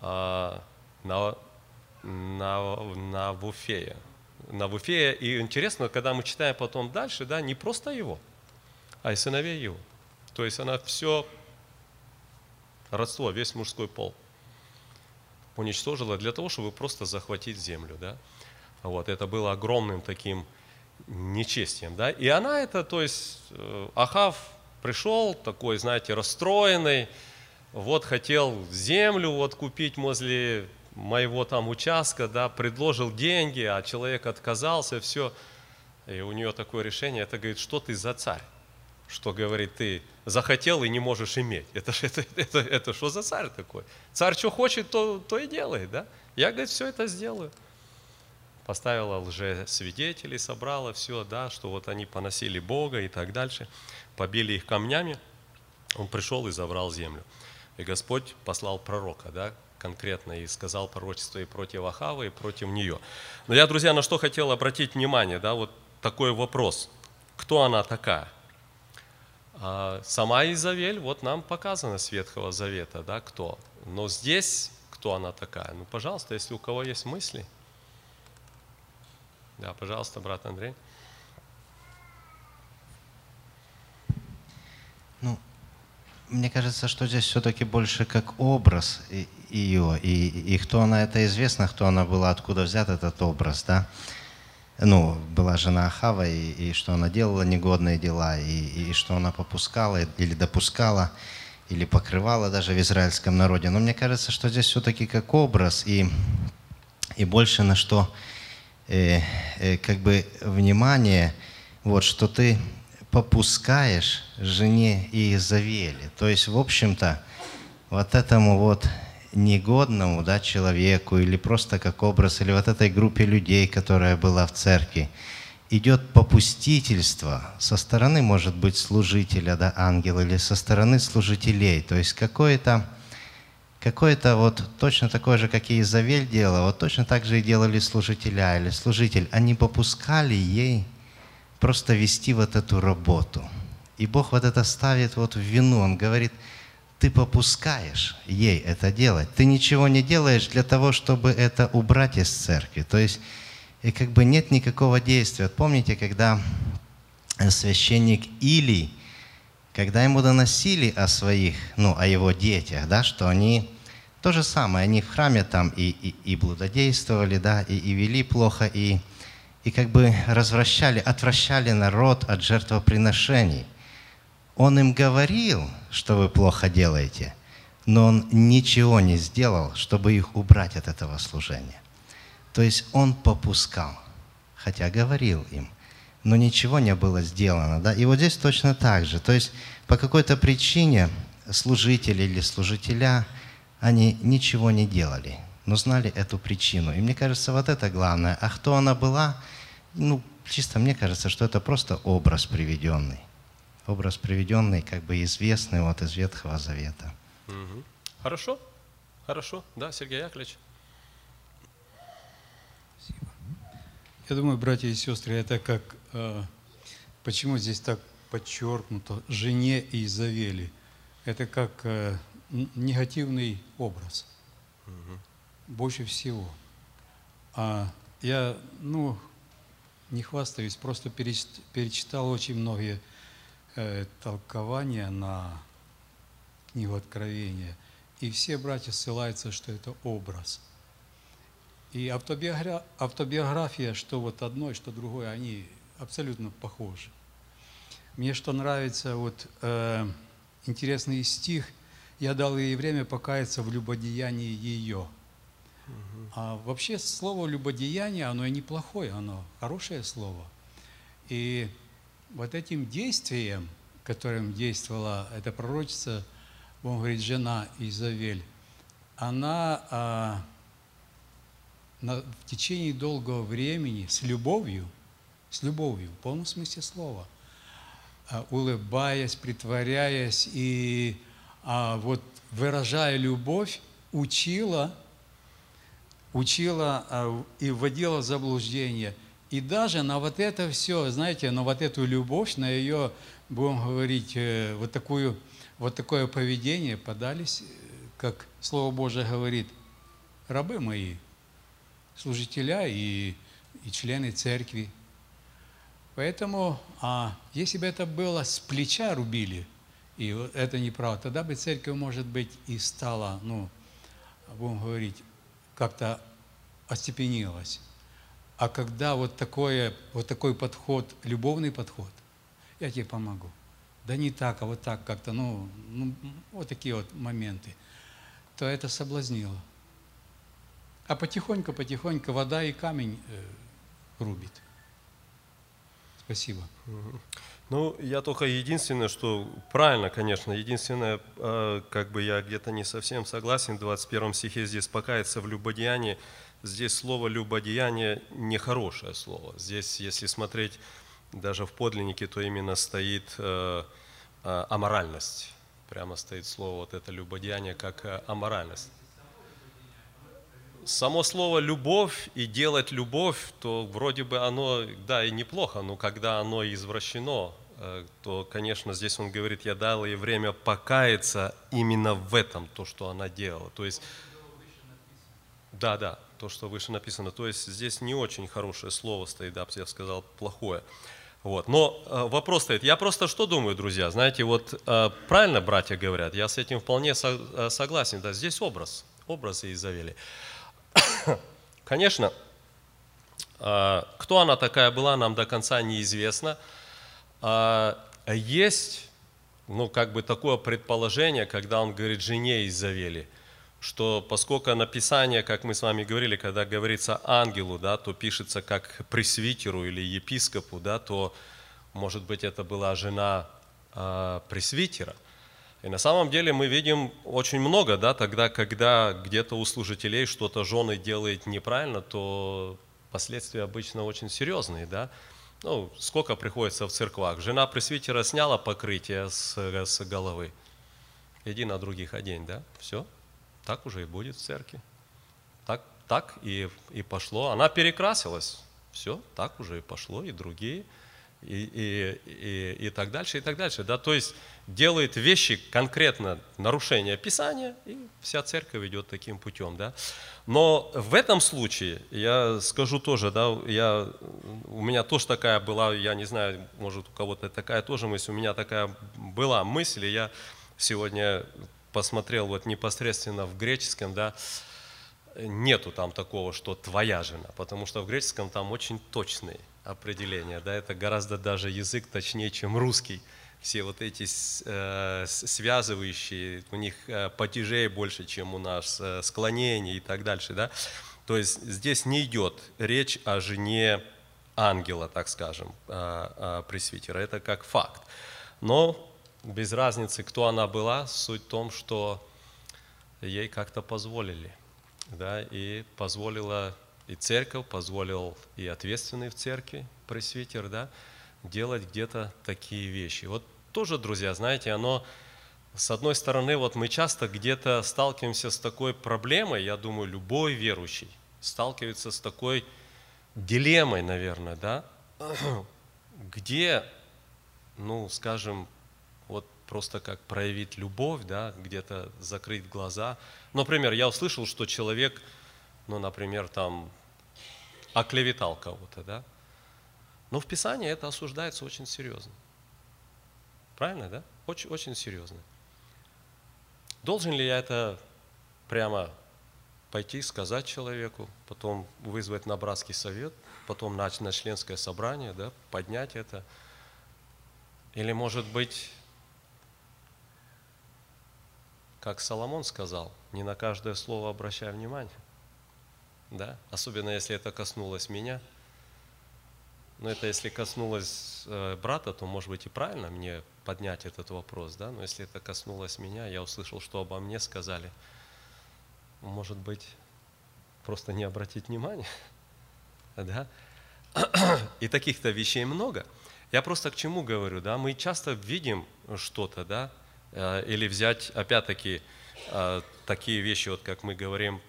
а, на, на, на Вуфея. На Вуфея. И интересно, когда мы читаем потом дальше, да, не просто его, а и сыновей его. То есть она все родство, весь мужской пол уничтожила для того, чтобы просто захватить землю. Да? Вот, это было огромным таким нечестием. Да? И она это, то есть э, Ахав пришел такой, знаете, расстроенный, вот хотел землю вот купить возле моего там участка, да, предложил деньги, а человек отказался, все. И у нее такое решение, это говорит, что ты за царь? Что, говорит, ты захотел и не можешь иметь. Это, это, это, это что за царь такой? Царь что хочет, то, то и делает, да? Я, говорит, все это сделаю. Поставила лже-свидетелей, собрала все, да, что вот они поносили Бога и так дальше. Побили их камнями. Он пришел и забрал землю. И Господь послал пророка, да, конкретно, и сказал пророчество и против Ахавы, и против нее. Но я, друзья, на что хотел обратить внимание, да, вот такой вопрос. Кто она такая? А сама Изавель, вот нам показано с Ветхого Завета, да, кто. Но здесь, кто она такая? Ну, пожалуйста, если у кого есть мысли. Да, пожалуйста, брат Андрей. Ну, мне кажется, что здесь все-таки больше как образ ее, и, и кто она, это известно, кто она была, откуда взят этот образ, да. Ну, была жена Ахава, и, и что она делала негодные дела, и, и что она попускала или допускала, или покрывала даже в израильском народе. Но мне кажется, что здесь все-таки как образ, и, и больше на что э, э, как бы внимание, вот, что ты попускаешь жене Иезавели. То есть, в общем-то, вот этому вот негодному да, человеку или просто как образ, или вот этой группе людей, которая была в церкви, идет попустительство со стороны, может быть, служителя, да, ангела, или со стороны служителей. То есть какое-то какое-то вот точно такое же, как и Изавель делала, вот точно так же и делали служителя или служитель. Они попускали ей просто вести вот эту работу. И Бог вот это ставит вот в вину. Он говорит, ты попускаешь ей это делать. Ты ничего не делаешь для того, чтобы это убрать из церкви. То есть, и как бы нет никакого действия. Помните, когда священник Илий, когда ему доносили о своих, ну, о его детях, да, что они то же самое, они в храме там и, и, и блудодействовали, да, и, и вели плохо, и и как бы развращали, отвращали народ от жертвоприношений. Он им говорил, что вы плохо делаете, но он ничего не сделал, чтобы их убрать от этого служения. То есть он попускал, хотя говорил им, но ничего не было сделано. Да? И вот здесь точно так же. То есть по какой-то причине служители или служителя, они ничего не делали, но знали эту причину. И мне кажется, вот это главное. А кто она была, ну, чисто мне кажется, что это просто образ приведенный. Образ приведенный, как бы известный вот из Ветхого Завета. Мгм. Хорошо? Хорошо. Да, Сергей Яковлевич? Я думаю, братья и сестры, это как, э, почему здесь так подчеркнуто, жене Изавели. Это как э, негативный образ. Больше всего. А я, ну, не хвастаюсь, просто переч- перечитал очень многие э, толкования на книгу Откровения. И все братья ссылаются, что это образ. И автобиогра- автобиография, что вот одно, что другое, они абсолютно похожи. Мне что нравится, вот э, интересный стих, «Я дал ей время покаяться в любодеянии ее». А вообще слово «любодеяние», оно и неплохое, оно хорошее слово. И вот этим действием, которым действовала эта пророчица, он говорит, жена Изавель, она а, на- в течение долгого времени с любовью, с любовью, в полном смысле слова, а, улыбаясь, притворяясь и а, вот выражая любовь, учила, учила а, и вводила заблуждение. И даже на вот это все, знаете, на вот эту любовь, на ее, будем говорить, э, вот, такую, вот такое поведение подались, э, как Слово Божие говорит, рабы мои, служителя и, и члены церкви. Поэтому, а, если бы это было с плеча рубили, и это неправда, тогда бы церковь, может быть, и стала, ну, будем говорить, как-то остепенилась. А когда вот, такое, вот такой подход, любовный подход, я тебе помогу. Да не так, а вот так как-то, ну, ну вот такие вот моменты, то это соблазнило. А потихоньку, потихоньку вода и камень э, рубит. Спасибо. Ну, я только единственное, что правильно, конечно, единственное, э, как бы я где-то не совсем согласен, в 21 стихе здесь покаяться в любодеянии, здесь слово любодеяние нехорошее слово. Здесь, если смотреть даже в подлиннике, то именно стоит э, э, аморальность. Прямо стоит слово вот это любодеяние как э, аморальность само слово «любовь» и «делать любовь», то вроде бы оно, да, и неплохо, но когда оно извращено, э, то, конечно, здесь он говорит, я дал ей время покаяться именно в этом, то, что она делала. То есть, да, да, то, что выше написано. То есть здесь не очень хорошее слово стоит, да, я сказал, плохое. Вот. Но э, вопрос стоит, я просто что думаю, друзья, знаете, вот э, правильно братья говорят, я с этим вполне со- э, согласен, да, здесь образ, образ Изавели. Конечно, а, кто она такая была, нам до конца неизвестно. А, Есть, ну, как бы такое предположение, когда он говорит жене Изавели, что поскольку написание, как мы с вами говорили, когда говорится ангелу, да, то пишется как пресвитеру или епископу, да, то, может быть, это была жена а, пресвитера. И на самом деле мы видим очень много, да, тогда, когда где-то у служителей что-то жены делает неправильно, то последствия обычно очень серьезные, да. Ну, сколько приходится в церквах. Жена пресвитера сняла покрытие с, с головы. Иди на других одень, да, все. Так уже и будет в церкви. Так, так и, и пошло. Она перекрасилась. Все, так уже и пошло, и другие и, и, и, и так дальше, и так дальше. Да? То есть делает вещи конкретно нарушение Писания, и вся церковь идет таким путем. Да? Но в этом случае, я скажу тоже, да, я, у меня тоже такая была, я не знаю, может у кого-то такая тоже мысль, у меня такая была мысль, и я сегодня посмотрел вот непосредственно в греческом, да, нету там такого, что твоя жена, потому что в греческом там очень точные определения, да, это гораздо даже язык точнее, чем русский. Все вот эти э, связывающие, у них э, падежей больше, чем у нас, э, склонений и так дальше, да. То есть здесь не идет речь о жене ангела, так скажем, э, пресвитера, это как факт. Но без разницы, кто она была, суть в том, что ей как-то позволили, да, и позволила и церковь, позволил и ответственный в церкви, пресвитер, да, делать где-то такие вещи. Вот тоже, друзья, знаете, оно, с одной стороны, вот мы часто где-то сталкиваемся с такой проблемой, я думаю, любой верующий сталкивается с такой дилеммой, наверное, да, где, ну, скажем, просто как проявить любовь, да, где-то закрыть глаза. Например, я услышал, что человек, ну, например, там, оклеветал кого-то, да, но в Писании это осуждается очень серьезно. Правильно, да? Очень, очень серьезно. Должен ли я это прямо пойти, сказать человеку, потом вызвать на братский совет, потом на, на членское собрание, да, поднять это? Или, может быть, как Соломон сказал, не на каждое слово обращай внимание. Да? Особенно, если это коснулось меня. Но это если коснулось э, брата, то, может быть, и правильно мне поднять этот вопрос. Да? Но если это коснулось меня, я услышал, что обо мне сказали, может быть, просто не обратить внимания. Да? И таких-то вещей много. Я просто к чему говорю, да, мы часто видим что-то, да, или взять, опять-таки, э, такие вещи, вот как мы говорим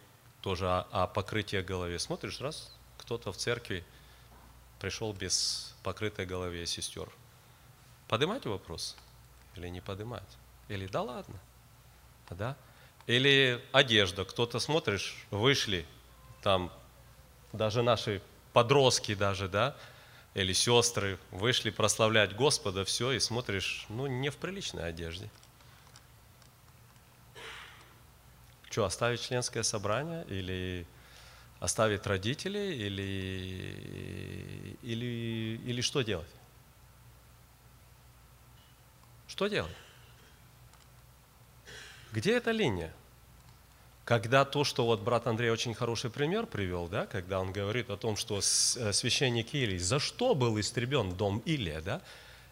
тоже о, о покрытии голове. Смотришь, раз, кто-то в церкви пришел без покрытой голове сестер. Поднимать вопрос или не поднимать? Или да ладно? Да? Или одежда. Кто-то смотришь, вышли, там даже наши подростки даже, да, или сестры вышли прославлять Господа, все, и смотришь, ну, не в приличной одежде – Что, оставить членское собрание или оставить родителей или, или, или что делать? Что делать? Где эта линия? Когда то, что вот брат Андрей очень хороший пример привел, да, когда он говорит о том, что э, священник Илий, за что был истребен дом Илия, да,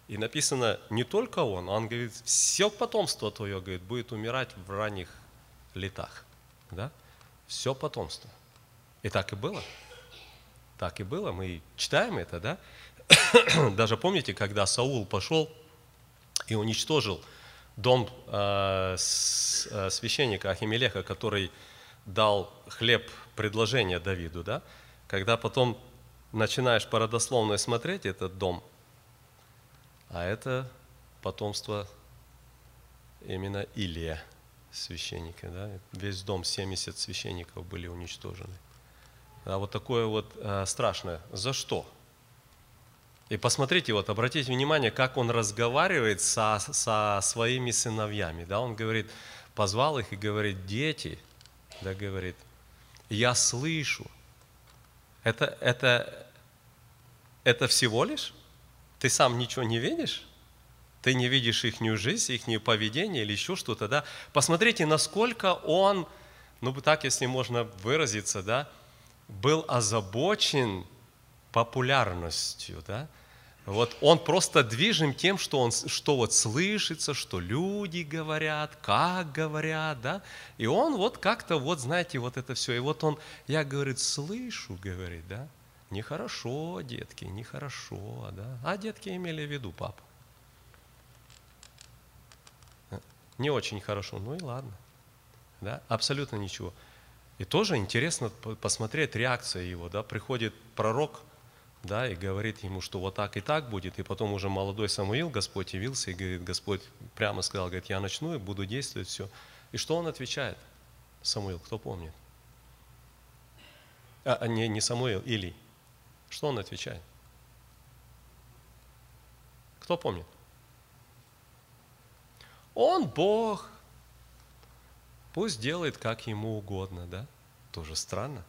и написано не только он, он говорит, все потомство твое, говорит, будет умирать в ранних летах. Да? Все потомство. И так и было. Так и было. Мы читаем это, да? Даже помните, когда Саул пошел и уничтожил дом э, с, э, священника Ахимелеха, который дал хлеб предложение Давиду, да? Когда потом начинаешь по смотреть этот дом, а это потомство именно Илия – священника, да, весь дом, 70 священников были уничтожены. А вот такое вот э, страшное. За что? И посмотрите, вот обратите внимание, как он разговаривает со, со своими сыновьями. Да? Он говорит, позвал их и говорит, дети, да, говорит, я слышу. Это, это, это всего лишь? Ты сам ничего не видишь? Ты не видишь их жизнь, их поведение или еще что-то, да, посмотрите, насколько он, ну так, если можно выразиться, да, был озабочен популярностью, да, вот он просто движим тем, что он, что вот слышится, что люди говорят, как говорят, да, и он вот как-то вот, знаете, вот это все, и вот он, я, говорит, слышу, говорит, да, нехорошо, детки, нехорошо, да, а детки имели в виду папа. Не очень хорошо, ну и ладно. Да? Абсолютно ничего. И тоже интересно посмотреть реакция его. Да? Приходит пророк да, и говорит ему, что вот так и так будет. И потом уже молодой Самуил, Господь явился и говорит, Господь прямо сказал, говорит, я начну и буду действовать все. И что он отвечает? Самуил, кто помнит? А, а не, не Самуил, Или. Что он отвечает? Кто помнит? Он Бог. Пусть делает, как ему угодно, да? Тоже странно.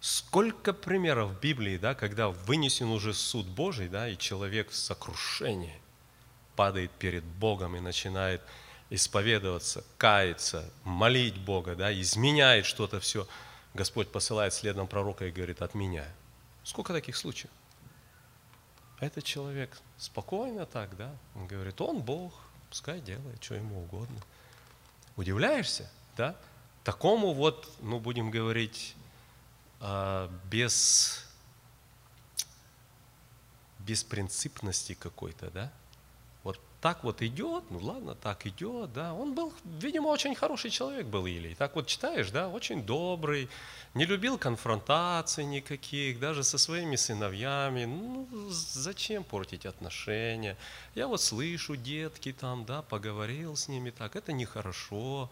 Сколько примеров в Библии, да, когда вынесен уже суд Божий, да, и человек в сокрушении падает перед Богом и начинает исповедоваться, каяться, молить Бога, да, изменяет что-то все. Господь посылает следом пророка и говорит, отменяю. Сколько таких случаев? Этот человек спокойно так, да, он говорит, он Бог, Пускай делает, что ему угодно. Удивляешься? да? Такому вот, ну, будем говорить, а, без беспринципности какой-то, да? Так вот идет, ну ладно, так идет, да. Он был, видимо, очень хороший человек был Илий. Так вот читаешь, да, очень добрый, не любил конфронтаций никаких, даже со своими сыновьями. Ну, зачем портить отношения? Я вот слышу, детки там, да, поговорил с ними так, это нехорошо.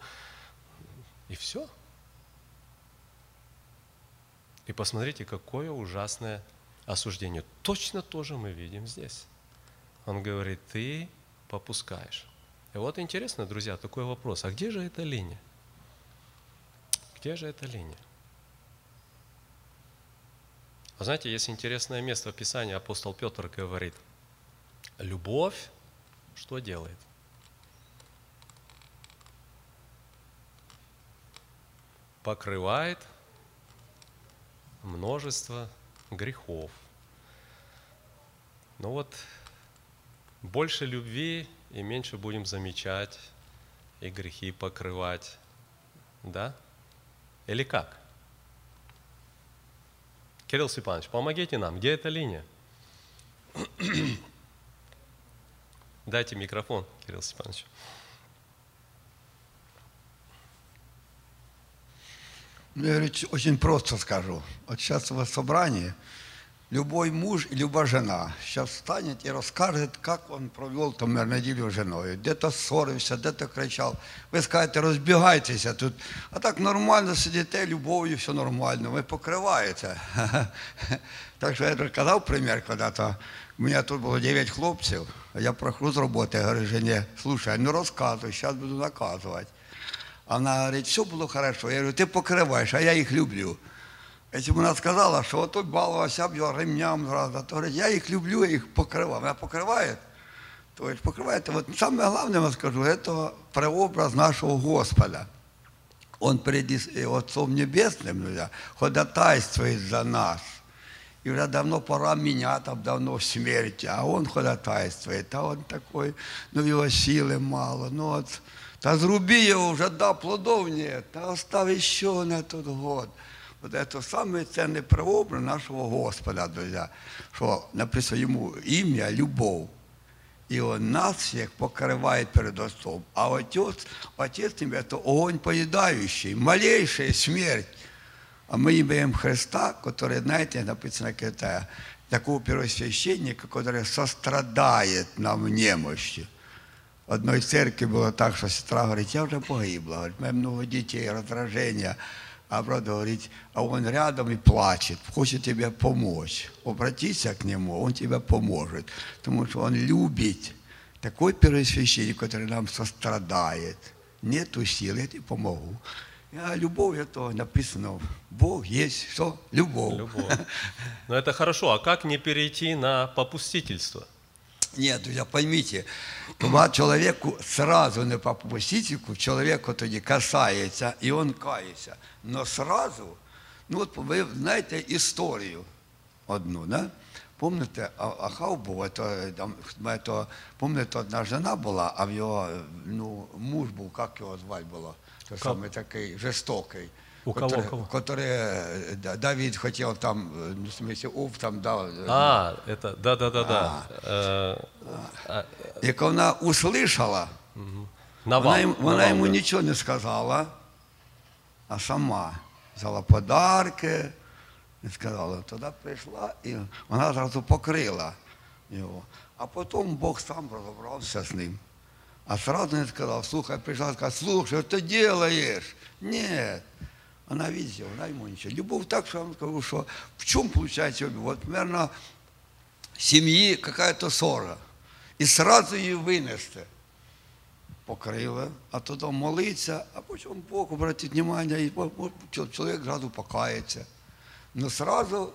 И все. И посмотрите, какое ужасное осуждение. Точно то же мы видим здесь. Он говорит, ты попускаешь. И вот интересно, друзья, такой вопрос. А где же эта линия? Где же эта линия? Вы знаете, есть интересное место в Писании, апостол Петр говорит, любовь что делает? Покрывает множество грехов. Ну вот, больше любви и меньше будем замечать и грехи покрывать. Да? Или как? Кирилл Степанович, помогите нам. Где эта линия? Дайте микрофон, Кирилл Степанович. Я очень просто скажу. Вот сейчас в собрании любой муж и любая жена сейчас встанет и расскажет, как он провел там неделю с женой. Где-то ссорився, где-то кричал. Ви скажете, розбігайтеся тут. А так нормально сидите, любов'ю, все нормально, ви покриваєте. Так що я казав примір, коли-то у мене тут було 9 хлопців, я прохожу з роботи, я говорю, жені, слушай, ну розказуй, зараз буду наказувати. Вона говорить, все було хорошо. Я говорю, ти покриваєш, а я їх люблю. Якщо вона сказала, що отут балувався б його ремням зразу, то говорить, я їх люблю, я їх покривав. Вона покриває, то есть покриваєте. Вот саме головне я скажу, это прообраз нашого Господа. Он перед Отцом Небесним друзья, ходатайствует за нас. И уже давно пора меня, там давно смерть, а он ходатайствует, а он такой, ну его силы мало, ну вот, та зруби его уже, да, плодов нет, а оставь еще на тот год. Вот это самое ценное прообраз нашего Господа, друзья, что написано ему имя любовь. И он нас всех покрывает перед Отцом. А Отец, Отец им это огонь поедающий, малейшая смерть. А мы имеем Христа, который, знаете, написано, это такого первосвященника, который сострадает нам в немощи. В одной церкви было так, что сестра говорит, я уже погибла, говорит, у меня много детей, раздражения. А брат говорит, а он рядом и плачет, хочет тебе помочь. Обратись к нему, он тебе поможет. Потому что он любит. Такой первосвященник, который нам сострадает. Нету сил, я тебе помогу. А любовь это написано. Бог есть что? Любовь. Любовь. Но это хорошо. А как не перейти на попустительство? Нет, друзья, поймите, когда человеку сразу не по попустительку, человеку тоді касается, и он кается. Но сразу, ну вот вы знаете историю одну, да? Помните, Ахав був, это, там, это, помните, одна жена була, а в його, ну, муж був, як його звати було? Той самий такий жорстокий. У кого, который, кого? который да, Давид хотел там, ну, в смысле, Ов там дал. А, это, да-да-да-да. Э, а, Як вона услышала, Навал. вона, їм- вона Навал, йому да. нічого не сказала, а сама взяла подарки і сказала, тоді прийшла, і вона зразу покрила його. А потім Бог сам розібрався з ним. А сразу не сказав, слухай, прийшла, сказала, слухай, що ти робиш? Ні. Вона видите, вона йому нічого. Любов так, що я вам скажу, що в чому виходить любов? Вот, примерно, в сім'ї какая-то ссора. І сразу її винести покрила, а тоді молиться, а потім Бог обратить внимание, і чоловік зразу покається. Но сразу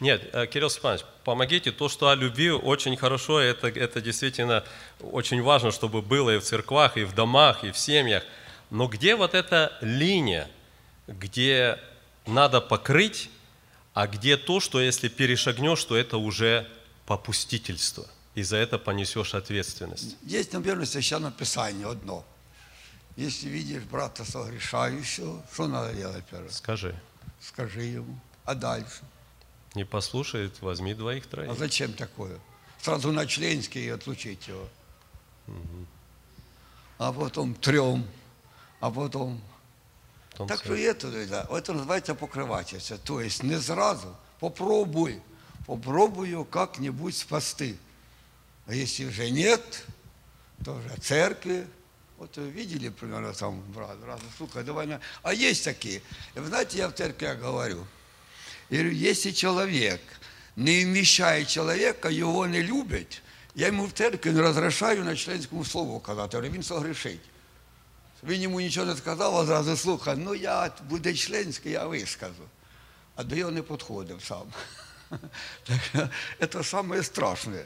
Нет, э, Кирилл Степанович, помогите. То, что о любви очень хорошо, это, это действительно очень важно, чтобы было и в церквах, и в домах, и в семьях. но где вот эта линия, где надо покрыть, а где то, что если перешагнешь, то это уже попустительство, и за это понесешь ответственность? є, напевно, священне писання одно. Если видишь брата согрешающего, что надо делать первое? Скажи. Скажи ему. А дальше? Не послушает, возьми двоих А троих. зачем такое? Сразу на членский и отлучить его. А потом трем, а потом Потом Так що скажи. є туди, да. Це називається покривачество. Тобто не зразу, попробуй, попробую как-нибудь спасти. А если уже нет, то уже церкви. Вот вы видели примерно там брат, брат, слухай, давай на... А есть такие. И вы знаете, я в церкви говорю, я говорю, если человек не вмещает человека, его не любить, я ему в церкви не разрешаю на членському слову казати, говорю, він согрешить. Він йому нічого не сказав, а зразу слухай, ну я буде членський, я вискажу. А до його не підходив сам. Так що це саме страшне.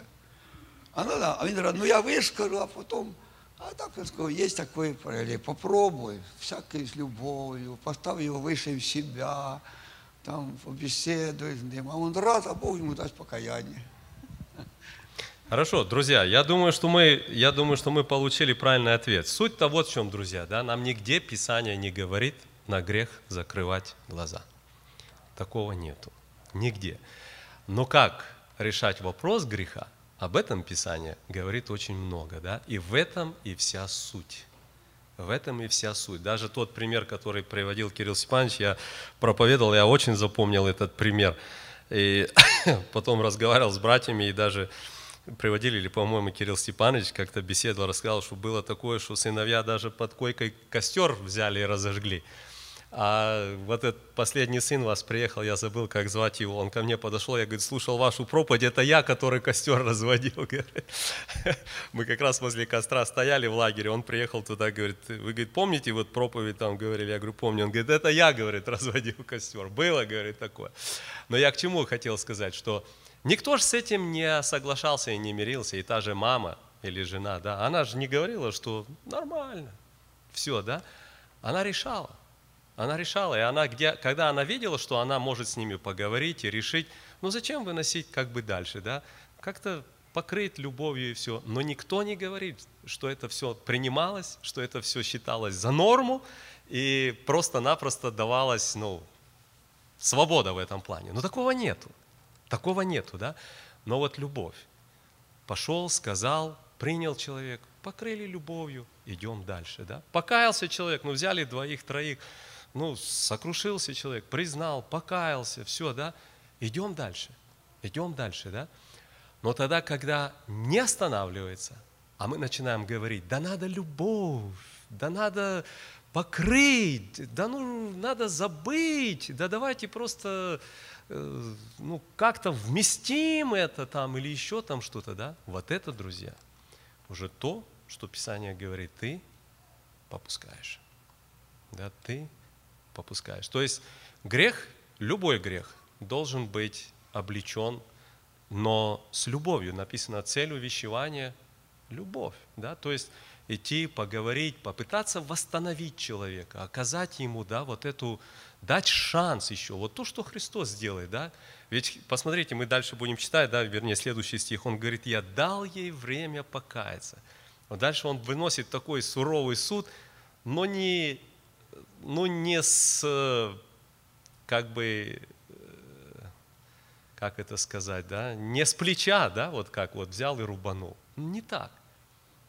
А, ну, да. а він каже, ну я вискажу, а потім, а так він сказав, є такий паралель, попробуй, всякий з любов'ю, постав його вище себе, там побесідуй з ним, а він раз, а Бог йому дасть покаяння. Хорошо, друзья, я думаю, что мы, я думаю, что мы получили правильный ответ. Суть-то вот в чем, друзья, да, нам нигде Писание не говорит на грех закрывать глаза. Такого нету. Нигде. Но как решать вопрос греха, об этом Писание говорит очень много, да, и в этом и вся суть. В этом и вся суть. Даже тот пример, который приводил Кирилл Степанович, я проповедовал, я очень запомнил этот пример. И потом разговаривал с братьями, и даже приводили, или, по-моему, Кирилл Степанович как-то беседовал, рассказал, что было такое, что сыновья даже под койкой костер взяли и разожгли. А вот этот последний сын вас приехал, я забыл, как звать его, он ко мне подошел, я, говорит, слушал вашу проповедь, это я, который костер разводил. Мы как раз возле костра стояли в лагере, он приехал туда, говорит, вы, говорит, помните вот проповедь там говорили? Я говорю, помню. Он говорит, это я, говорит, разводил костер. Было, говорит, такое. Но я к чему хотел сказать, что никто же с этим не соглашался и не мирился, и та же мама или жена, да, она же не говорила, что нормально, все, да, она решала. Она решала, и она, где, когда она видела, что она может с ними поговорить и решить, ну зачем выносить как бы дальше, да? Как-то покрыть любовью и все. Но никто не говорит, что это все принималось, что это все считалось за норму и просто-напросто давалась, ну, свобода в этом плане. Но такого нету. Такого нету, да? Но вот любовь. Пошел, сказал, принял человек, покрыли любовью, идем дальше, да? Покаялся человек, ну взяли двоих, троих, ну сокрушился человек, признал, покаялся, все, да? Идем дальше, идем дальше, да? Но тогда, когда не останавливается, а мы начинаем говорить, да надо любовь, да надо покрыть, да ну надо забыть, да давайте просто ну как-то вместим это там или еще там что-то, да? Вот это, друзья, уже то, что Писание говорит, ты попускаешь. Да, ты попускаешь. То есть грех, любой грех должен быть облечен, но с любовью. Написано, цель увещевания – любовь. Да? То есть идти, поговорить, попытаться восстановить человека, оказать ему да, вот эту, дать шанс еще. Вот то, что Христос делает. Да? Ведь, посмотрите, мы дальше будем читать, да, вернее, следующий стих. Он говорит, я дал ей время покаяться. Вот дальше он выносит такой суровый суд, но не, ну, не с, как бы, как это сказать, да, не с плеча, да, вот как вот взял и рубанул. Не так.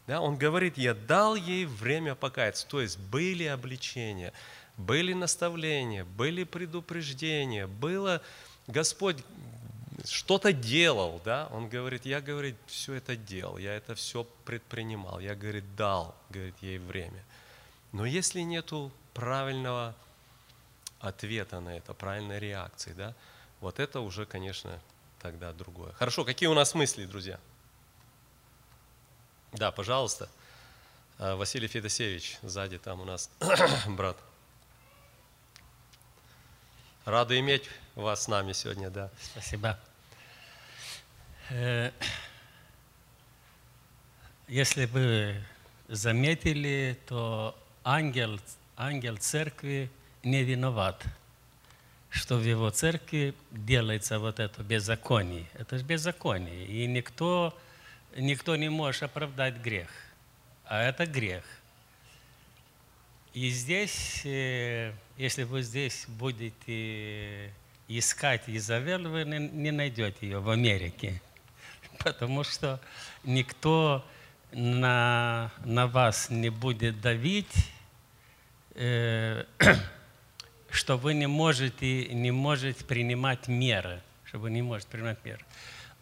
Да, он говорит, я дал ей время покаяться. То есть были обличения, были наставления, были предупреждения, было Господь что-то делал, да, он говорит, я, говорит, все это делал, я это все предпринимал, я, говорит, дал, говорит, ей время. Но если нету правильного ответа на это, правильной реакции, да, вот это уже, конечно, тогда другое. Хорошо, какие у нас мысли, друзья? Да, пожалуйста. А, Василий Федосеевич, сзади там у нас брат. Рады иметь вас с нами сегодня, да. Спасибо. Э, Если вы заметили, то ангел, ангел церкви не виноват, что в его церкви делается вот это беззаконие. Это же беззаконие. И никто, никто не может оправдать грех. А это грех. И здесь, э, если вы здесь будете искать Изавель, вы не найдете ее в Америке. Потому что никто на, на вас не будет давить, э, что вы не можете, не можете принимать меры, что вы не можете принимать меры.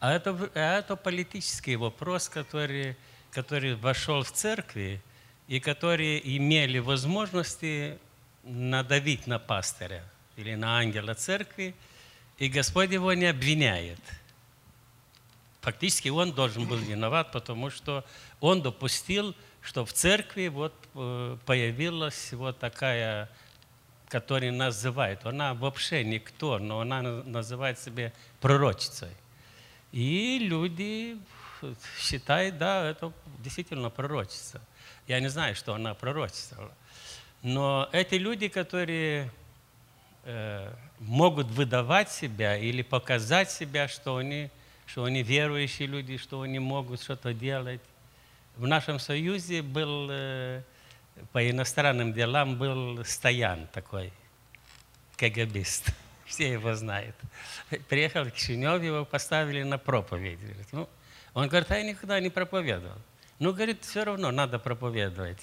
А это, а это политический вопрос, который, который вошел в церкви и которые имели возможности надавить на пастыря или на ангела церкви, и Господь его не обвиняет. Фактически он должен был виноват, потому что он допустил, что в церкви вот э, появилась вот такая, которая называет, она вообще никто, но она на- называет себя пророчицей. И люди считают, да, это действительно пророчица. Я не знаю, что она пророчествовала. Но эти люди, которые э, могут выдавать себя или показать себя, что они, что они верующие люди, что они могут что-то делать. В нашем союзе был, э, по иностранным делам, был Стоян такой, КГБист. Все его знают. Приехал в Кишинев, его поставили на проповедь. Ну, он говорит, а я никогда не проповедовал. Ну, говорит, все равно надо проповедовать.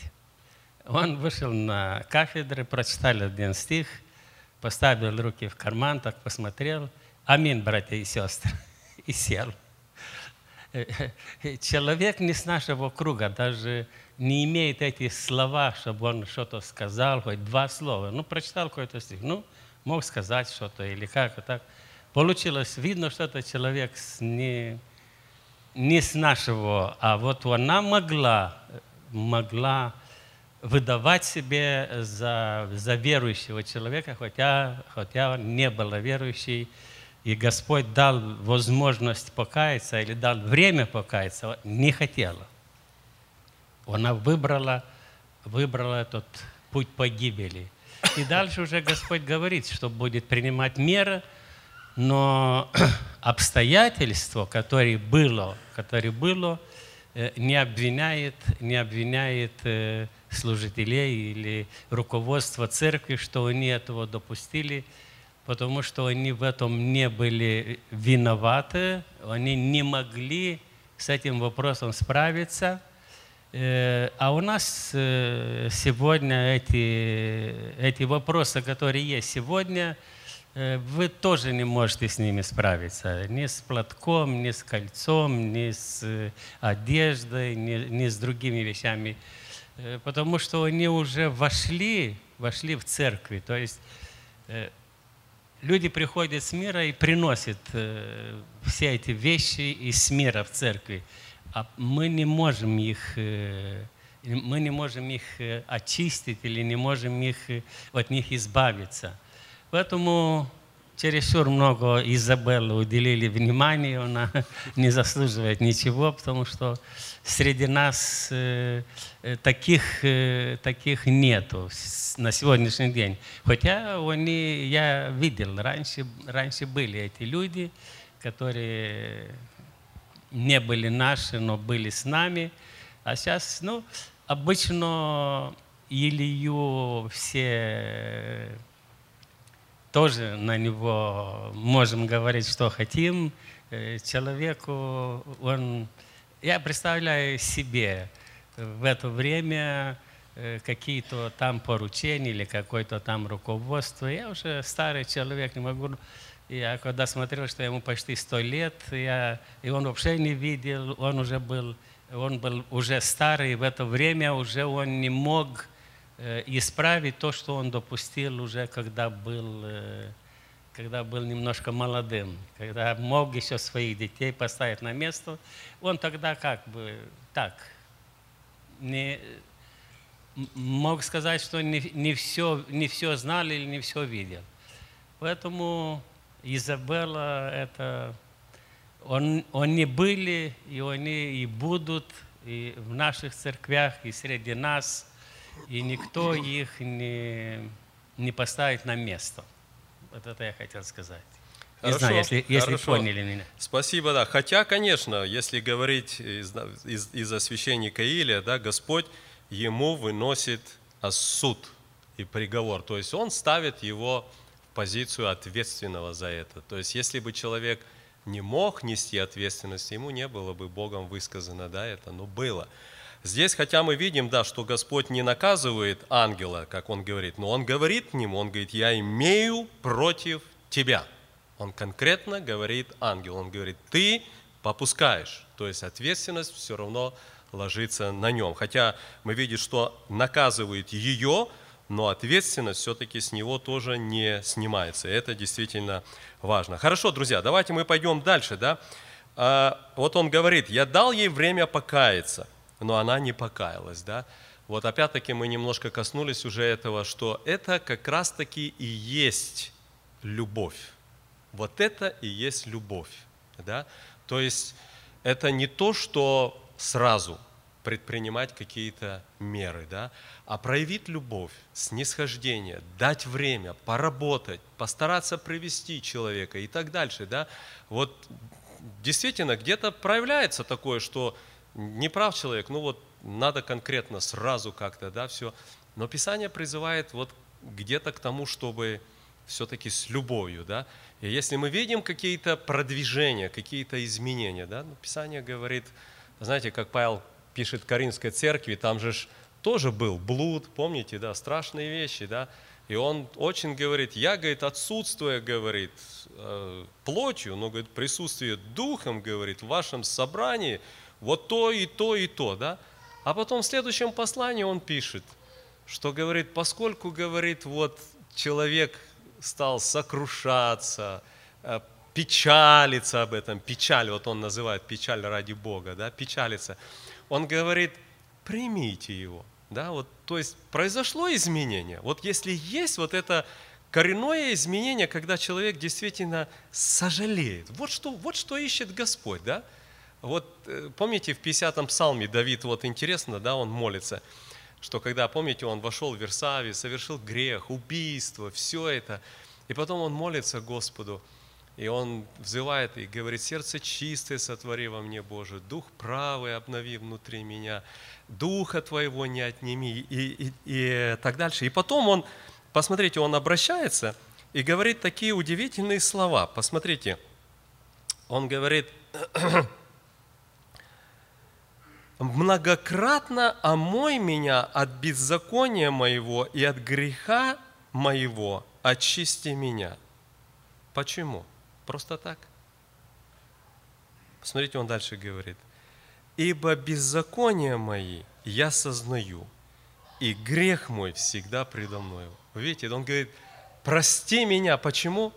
Он вышел на кафедры, прочитал один стих, поставил руки в карман, так посмотрел. Аминь, братья и сестры. И сел. Человек не с нашего круга, даже не имеет эти слова, чтобы он что-то сказал, хоть два слова. Ну, прочитал какой-то стих, ну, мог сказать что-то или как-то так. Получилось, видно, что это человек с не, не с нашего, а вот она могла, могла выдавать себе за, за верующего человека, хотя, хотя не был верующий, и Господь дал возможность покаяться или дал время покаяться, не хотела. Она выбрала, выбрала этот путь погибели. И дальше уже Господь говорит, что будет принимать меры, но обстоятельство, которое было, которое было, э, не обвиняет, не обвиняет э, служителей или руководство церкви, что они этого допустили, потому что они в этом не были виноваты, они не могли с этим вопросом справиться. Э, А у нас сегодня эти, эти вопросы, которые есть сегодня, вы тоже не можете с ними справиться. Ни с платком, ни с кольцом, ни с э, одеждой, ни, ни с другими вещами. Э, Потому что они уже вошли, вошли в церкви. То есть э, люди приходят с мира и приносят э, все эти вещи из мира в церкви. А мы не можем их, э, мы не можем их э, очистить или не можем их, э, от них избавиться. Поэтому чересчур много Изабеллы уделили внимания, она не заслуживает ничего, потому что среди нас э, э, таких, э, таких нету на сегодняшний день. Хотя они, я видел, раньше, раньше были эти люди, которые не были наши, но были с нами. А сейчас, ну, обычно Илью все тоже на него можем говорить, что хотим. Э, Человеку, он, я представляю себе в это время э, какие-то там поручения или какое-то там руководство. Я уже старый человек, не могу... Я когда смотрел, что ему почти сто лет, я, и он вообще не видел, он уже был, он был уже старый, в это время уже он не мог э, исправить то, что он допустил уже, когда был, э, когда был немножко молодым, когда мог еще своих детей поставить на место. Он тогда как бы так, не, мог сказать, что не, не, все, не все знал или не все видел. Поэтому Изабелла это он, они были, и они и будут и в наших церквях, и среди нас, и никто их не, не поставит на место. Вот это я хотел сказать. Не Хорошо, знаю, если, если хорошо. поняли меня. Спасибо, да. Хотя, конечно, если говорить из, из, из-за священника Илия, да, Господь ему выносит суд. и приговор. То есть он ставит его в позицию ответственного за это. То есть если бы человек не мог нести ответственность, ему не было бы Богом высказано, да, это, но было. Здесь, хотя мы видим, да, что Господь не наказывает ангела, как он говорит, но он говорит к нему, он говорит, я имею против тебя. Он конкретно говорит ангел, он говорит, ты попускаешь. То есть ответственность все равно ложится на нем. Хотя мы видим, что наказывает ее, но ответственность все-таки с него тоже не снимается. Это действительно важно. Хорошо, друзья, давайте мы пойдем дальше. Да? А, вот он говорит, я дал ей время покаяться, но она не покаялась. Да? Вот опять-таки мы немножко коснулись уже этого, что это как раз-таки и есть любовь. Вот это и есть любовь. Да? То есть это не то, что сразу предпринимать какие-то меры, да, а проявить любовь, снисхождение, дать время, поработать, постараться привести человека и так дальше. Да. Вот действительно где-то проявляется такое, что не прав человек, ну вот надо конкретно сразу как-то, да, все. Но Писание призывает вот где-то к тому, чтобы все-таки с любовью, да. И если мы видим какие-то продвижения, какие-то изменения, да, ну, Писание говорит, знаете, как Павел пишет Каринской церкви, там же тоже был блуд, помните, да, страшные вещи, да, и он очень говорит, я, говорит, отсутствуя, говорит, э, плотью, но, говорит, присутствие духом, говорит, в вашем собрании, вот то и то и то, да. А потом в следующем послании он пишет, что говорит, поскольку, говорит, вот человек стал сокрушаться, э, печалиться об этом, печаль, вот он называет печаль ради Бога, да, печалиться. Он говорит, примите его, да, вот, то есть произошло изменение. Вот если есть вот это коренное изменение, когда человек действительно сожалеет, вот что, вот что ищет Господь, да, вот э, помните в 50-м псалме Давид, вот интересно, да, он молится, что когда, помните, он вошел в Версаве, совершил грех, убийство, все это, и потом он молится Господу, и он взывает и говорит, сердце чистое сотвори во мне, Боже, дух правый обнови внутри меня, духа твоего не отними, и, и, и так дальше. И потом он, посмотрите, он обращается и говорит такие удивительные слова. Посмотрите, он говорит, многократно омой меня от беззакония моего и от греха моего, очисти меня. Почему? Просто так. Смотрите, он дальше говорит. Ибо беззакония мои я сознаю, и грех мой всегда предо мною. видите, он говорит, прости меня. Почему?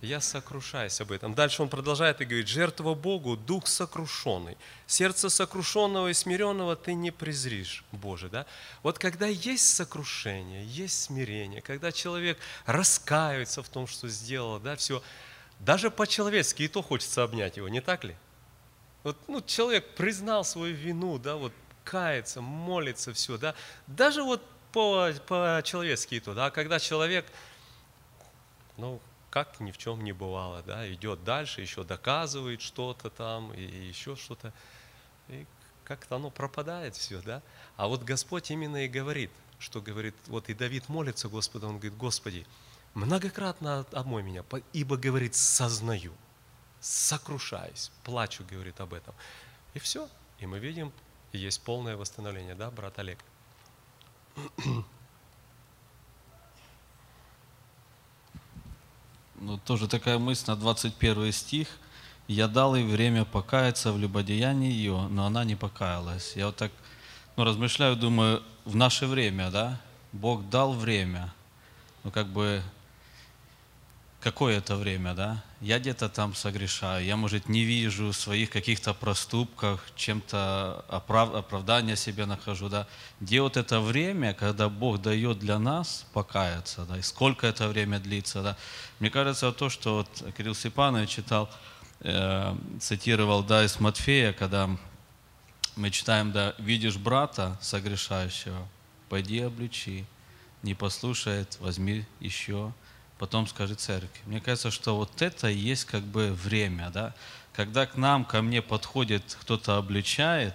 Я сокрушаюсь об этом. Дальше он продолжает и говорит, жертва Богу, дух сокрушенный. Сердце сокрушенного и смиренного ты не презришь, Боже. Да? Вот когда есть сокрушение, есть смирение, когда человек раскаивается в том, что сделал, да, все, даже по-человечески и то хочется обнять его, не так ли? Вот, ну, человек признал свою вину, да, вот кается, молится, все, да. Даже вот по, по-человечески и то, да, когда человек, ну, как ни в чем не бывало, да, идет дальше, еще доказывает что-то там, и еще что-то, и как-то оно пропадает все, да. А вот Господь именно и говорит, что говорит, вот и Давид молится Господу, он говорит, Господи, многократно омой меня, ибо, говорит, сознаю, сокрушаюсь, плачу, говорит об этом. И все. И мы видим, есть полное восстановление, да, брат Олег? Ну, тоже такая мысль на 21 стих. «Я дал ей время покаяться в любодеянии ее, но она не покаялась». Я вот так ну, размышляю, думаю, в наше время, да, Бог дал время, ну, как бы какое это время, да? Я где-то там согрешаю, я, может, не вижу своих каких-то проступках, чем-то оправ... оправдания себе нахожу, да? Где вот это время, когда Бог дает для нас покаяться, да? И сколько это время длится, да? Мне кажется, то, что вот Кирилл Степанович читал, э, цитировал, да, из Матфея, когда мы читаем, да, видишь брата согрешающего, пойди обличи, не послушает, возьми еще, потом скажи церкви. Мне кажется, что вот это и есть как бы время, да, когда к нам, ко мне подходит, кто-то обличает,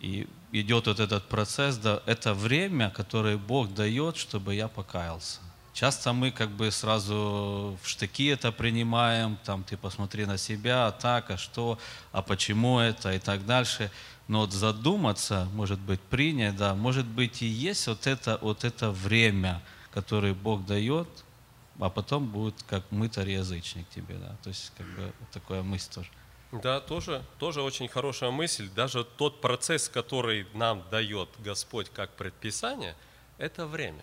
И идет вот этот процесс, да, это время, которое Бог дает, чтобы я покаялся. Часто мы как бы сразу в штыки это принимаем, там ты посмотри на себя, а так, а что, а почему это и так дальше. Но вот задуматься, может быть, принять, да, может быть и есть вот это, вот это время, которое Бог дает, а потом будет как мытарь язычник тебе, да. То есть как бы такая мысль тоже. Да, тоже, тоже очень хорошая мысль. Даже тот процесс, который нам дает Господь как предписание, это время.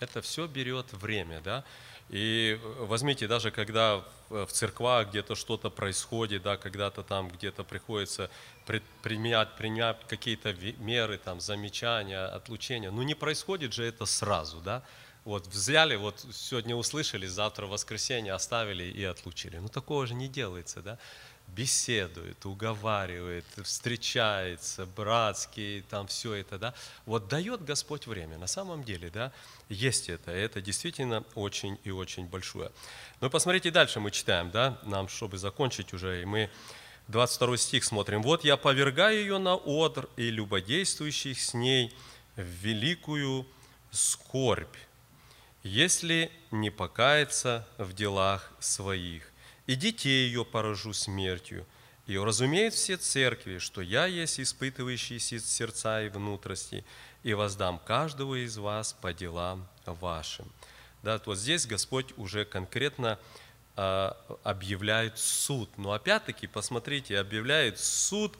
Это все берет время, да. И возьмите, даже когда в церквах где-то что-то происходит, да, когда-то там где-то приходится предпринять, принять какие-то меры, там, замечания, отлучения, ну не происходит же это сразу, да. Вот взяли, вот сегодня услышали, завтра воскресенье оставили и отлучили. Ну такого же не делается, да беседует, уговаривает, встречается, братский, там все это, да. Вот дает Господь время, на самом деле, да, есть это, это действительно очень и очень большое. Но посмотрите дальше, мы читаем, да, нам, чтобы закончить уже, и мы 22 стих смотрим. «Вот я повергаю ее на одр и любодействующих с ней в великую скорбь, если не покаяться в делах своих и детей ее поражу смертью. И разумеют все церкви, что я есть испытывающий сердца и внутренности, и воздам каждого из вас по делам вашим. Да, вот здесь Господь уже конкретно а, объявляет суд. Но опять-таки, посмотрите, объявляет суд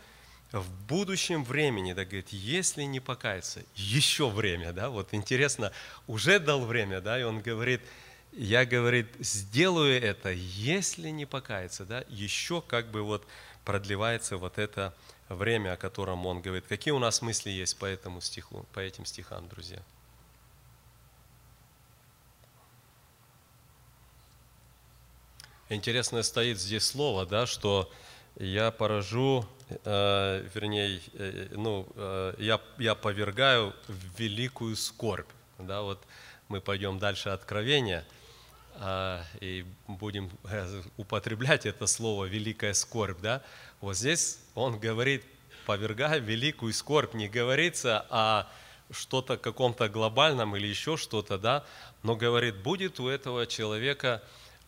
в будущем времени, да, говорит, если не покаяться, еще время, да, вот интересно, уже дал время, да, и он говорит, я, говорит, сделаю это, если не покаяться, да, еще как бы вот продлевается вот это время, о котором он говорит. Какие у нас мысли есть по этому стиху, по этим стихам, друзья? Интересно стоит здесь слово, да, что я поражу, э, вернее, э, ну, э, я, я повергаю в великую скорбь. Да, вот мы пойдем дальше Откровения – а, и будем э, употреблять это слово «великая скорбь», да, вот здесь он говорит, повергая великую скорбь, не говорится о что-то каком-то глобальном или еще что-то, да, но говорит, будет у этого человека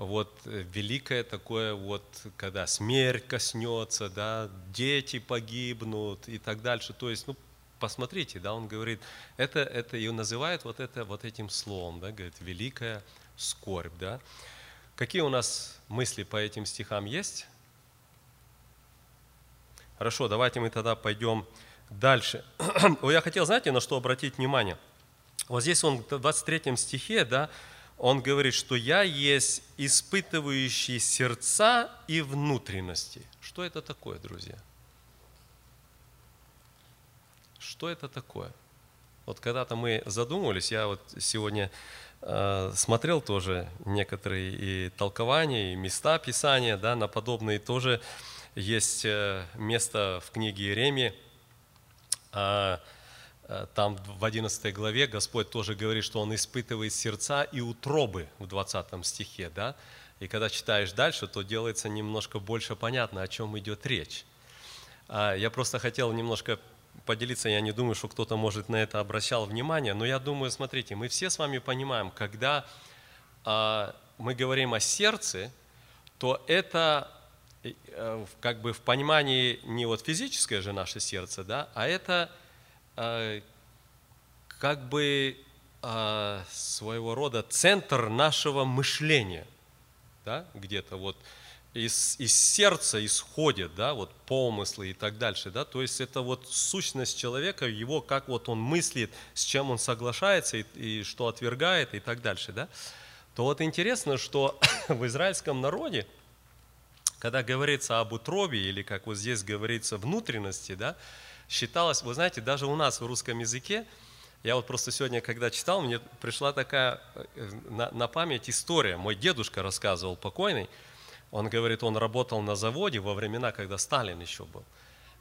вот великое такое вот, когда смерть коснется, да, дети погибнут и так дальше. То есть, ну, посмотрите, да, он говорит, это, это и называет вот это вот этим словом, да, говорит, великая скорбь. Да? Какие у нас мысли по этим стихам есть? Хорошо, давайте мы тогда пойдем дальше. Я хотел, знаете, на что обратить внимание? Вот здесь он в 23 стихе, да, он говорит, что я есть испытывающий сердца и внутренности. Что это такое, друзья? Что это такое? Вот когда-то мы задумывались, я вот сегодня Э, смотрел тоже некоторые и толкования, и места Писания да, на подобные. Тоже есть э, место в книге Иеремии, э, там в 11 главе Господь тоже говорит, что Он испытывает сердца и утробы в 20 стихе. Да? И когда читаешь дальше, то делается немножко больше понятно, о чем идет речь. А, я просто хотел немножко поделиться, я не думаю, что кто-то, может, на это обращал внимание, но я думаю, смотрите, мы все с вами понимаем, когда а, мы говорим о сердце, то это э, как бы в понимании не вот физическое же наше сердце, да, а это а, как бы а, своего рода центр нашего мышления, да, где-то вот из, из сердца исходят, да, вот помыслы и так дальше, да, то есть это вот сущность человека, его, как вот он мыслит, с чем он соглашается и, и что отвергает и так дальше, да, то вот интересно, что в израильском народе, когда говорится об утробе или как вот здесь говорится внутренности, да, считалось, вы знаете, даже у нас в русском языке, я вот просто сегодня, когда читал, мне пришла такая э, на, на память история. Мой дедушка рассказывал, покойный, он говорит, он работал на заводе во времена, когда Сталин еще был.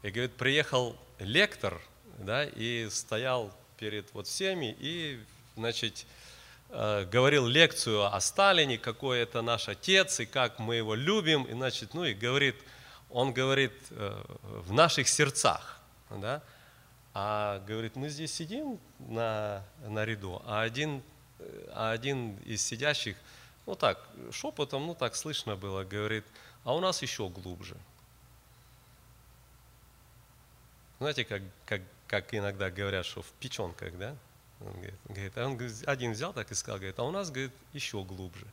И говорит, приехал лектор, да, и стоял перед вот всеми и, значит, э, говорил лекцию о Сталине, какой это наш отец и как мы его любим, и, значит, ну и говорит, он говорит э, в наших сердцах, да, А говорит, мы здесь сидим на, на ряду, а один, а один из сидящих, ну так, шепотом, ну так слышно было, говорит, а у нас еще глубже. Знаете, как, как, как иногда говорят, что в печенках, да? Он говорит, говорит, а он один взял так и сказал, говорит, а у нас, говорит, еще глубже.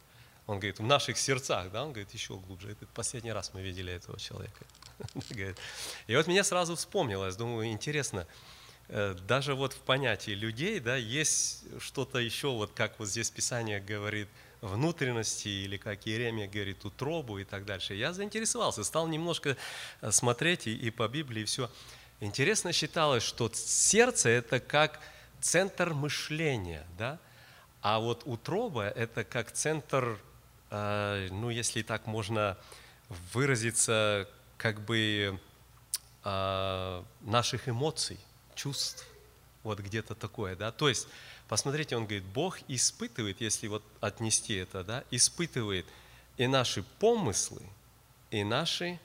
Он говорит, в наших сердцах, да, он говорит, еще глубже. Это последний раз мы видели этого человека. И вот меня сразу вспомнилось, думаю, интересно, э, даже вот в понятии людей, да, есть что-то еще, вот как вот здесь Писание говорит, внутренности, или как Иеремия говорит, утробу и так дальше. Я заинтересовался, стал немножко э, смотреть и, и по Библии, и все. Интересно считалось, что сердце – это как центр мышления, да? а вот утроба – это как центр, э, ну, если так можно выразиться, как бы э, наших эмоций, чувств, вот где-то такое, да, то есть, посмотрите, он говорит, Бог испытывает, если вот отнести это, да, испытывает и наши помыслы, и наши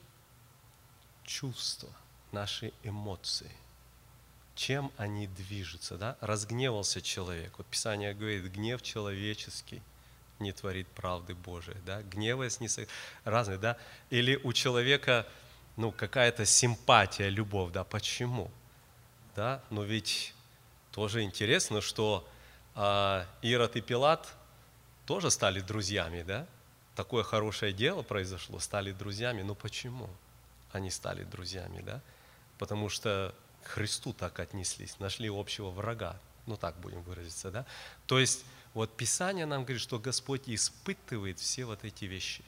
чувства, наши эмоции чем они движутся. Да? Разгневался человек. Вот Писание говорит, гнев человеческий не творит правды Божией. Да? Гневаясь не разные, да? Или у человека ну, какая-то симпатия, любовь, да, почему? Да? Но ведь тоже интересно, что а, Ирод и Пилат тоже стали друзьями, да? Такое хорошее дело произошло, стали друзьями. Но почему они стали друзьями, да? Потому что к Христу так отнеслись, нашли общего врага. Ну так будем выразиться, да? То есть вот Писание нам говорит, что Господь испытывает все вот эти вещи.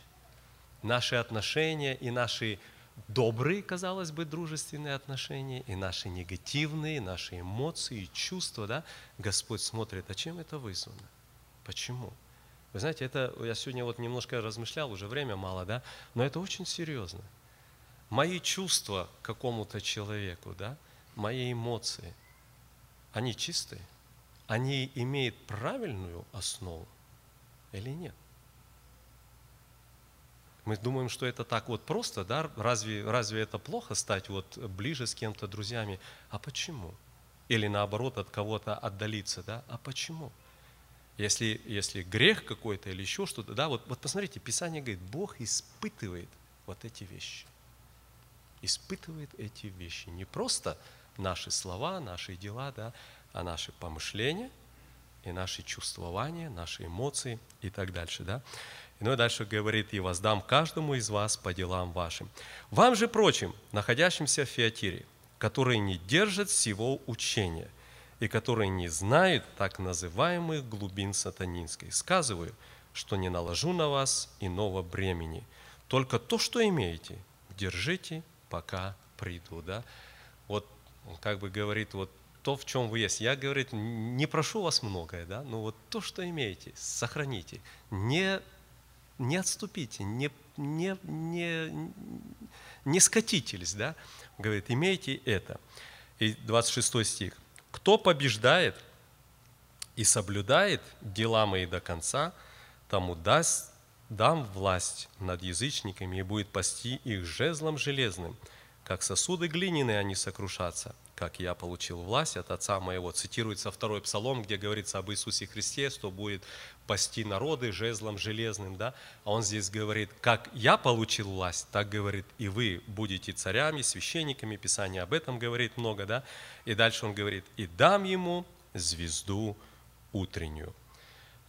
Наши отношения и наши добрые, казалось бы, дружественные отношения, и наши негативные, наши эмоции, чувства, да, Господь смотрит, а чем это вызвано? Почему? Вы знаете, это, я сегодня вот немножко размышлял, уже время мало, да, но это очень серьезно. Мои чувства к какому-то человеку, да, мои эмоции, они чистые? Они имеют правильную основу или нет? Мы думаем, что это так вот просто, да? Разве, разве это плохо стать вот ближе с кем-то, друзьями? А почему? Или наоборот, от кого-то отдалиться, да? А почему? Если, если грех какой-то или еще что-то, да, вот, вот посмотрите, Писание говорит, Бог испытывает вот эти вещи. Испытывает эти вещи. Не просто наши слова, наши дела, да, а наши помышления и наши чувствования, наши эмоции и так дальше. Да? Ну и дальше говорит, и воздам каждому из вас по делам вашим. Вам же, прочим, находящимся в Фиатире, которые не держат всего учения и которые не знают так называемых глубин сатанинской, сказываю, что не наложу на вас иного бремени. Только то, что имеете, держите, пока приду. Да? Вот как бы говорит, вот то, в чем вы есть. Я, говорит, не прошу вас многое, да, но вот то, что имеете, сохраните. Не, не отступите, не, не, не, не скатитесь, да. Говорит, имейте это. И 26 стих. Кто побеждает и соблюдает дела мои до конца, тому даст, дам власть над язычниками и будет пасти их жезлом железным – как сосуды глиняные они сокрушатся, как я получил власть от Отца моего. Цитируется второй псалом, где говорится об Иисусе Христе, что будет пасти народы жезлом железным, да? А он здесь говорит, как я получил власть, так говорит, и вы будете царями, священниками, Писание об этом говорит много, да? И дальше он говорит, и дам ему звезду утреннюю.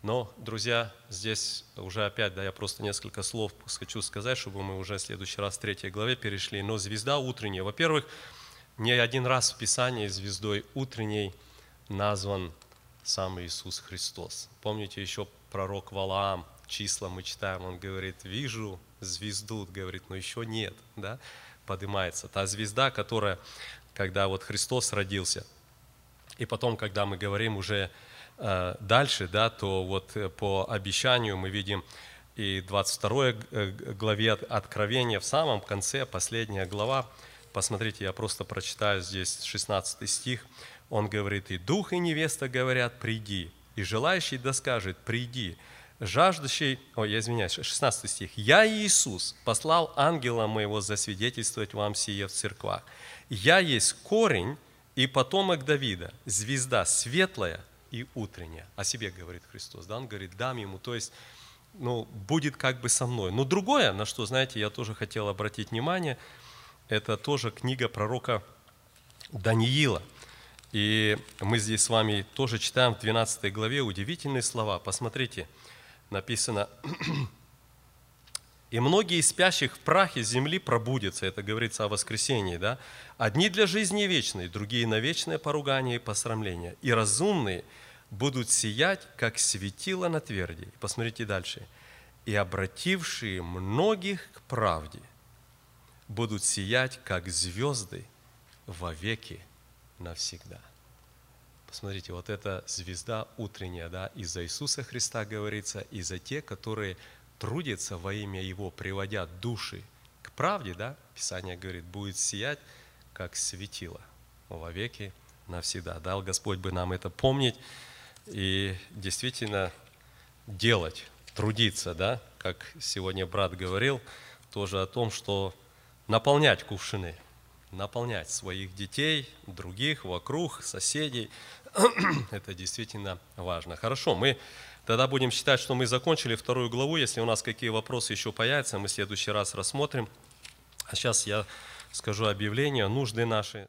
Но, друзья, здесь уже опять, да, я просто несколько слов хочу сказать, чтобы мы уже в следующий раз в третьей главе перешли. Но звезда утренняя, во-первых, не один раз в Писании звездой утренней назван сам Иисус Христос. Помните еще пророк Валаам, числа мы читаем, он говорит, вижу звезду, говорит, но еще нет, да, поднимается. Та звезда, которая, когда вот Христос родился, и потом, когда мы говорим уже Э, дальше, да, то вот э, по обещанию мы видим и 22 э, главе Откровения в самом конце, последняя глава, посмотрите, я просто прочитаю здесь 16 стих, он говорит, «И дух, и невеста говорят, приди, и желающий да скажет, приди, жаждущий, ой, я извиняюсь, 16 стих, «Я, Иисус, послал ангела моего засвидетельствовать вам сие в церквах. Я есть корень и потомок Давида, звезда светлая и утренняя. О себе говорит Христос, да, он говорит, дам ему, то есть, ну, будет как бы со мной. Но другое, на что, знаете, я тоже хотел обратить внимание, это тоже книга пророка Даниила. И мы здесь с вами тоже читаем в 12 главе удивительные слова. Посмотрите, написано, «И многие из спящих в прахе земли пробудятся». Это говорится о воскресении, да? «Одни для жизни вечной, другие на вечное поругание и посрамление. И разумные будут сиять, как светило на тверди». Посмотрите дальше. «И обратившие многих к правде будут сиять, как звезды вовеки навсегда». Посмотрите, вот эта звезда утренняя, да, из-за Иисуса Христа говорится, и за те, которые трудятся во имя Его, приводя души к правде, да, Писание говорит, будет сиять, как светило вовеки навсегда. Дал Господь бы нам это помнить и действительно делать, трудиться, да, как сегодня брат говорил, тоже о том, что наполнять кувшины, наполнять своих детей, других, вокруг, соседей. Это действительно важно. Хорошо, мы тогда будем считать, что мы закончили вторую главу. Если у нас какие вопросы еще появятся, мы в следующий раз рассмотрим. А сейчас я скажу объявление, нужды наши.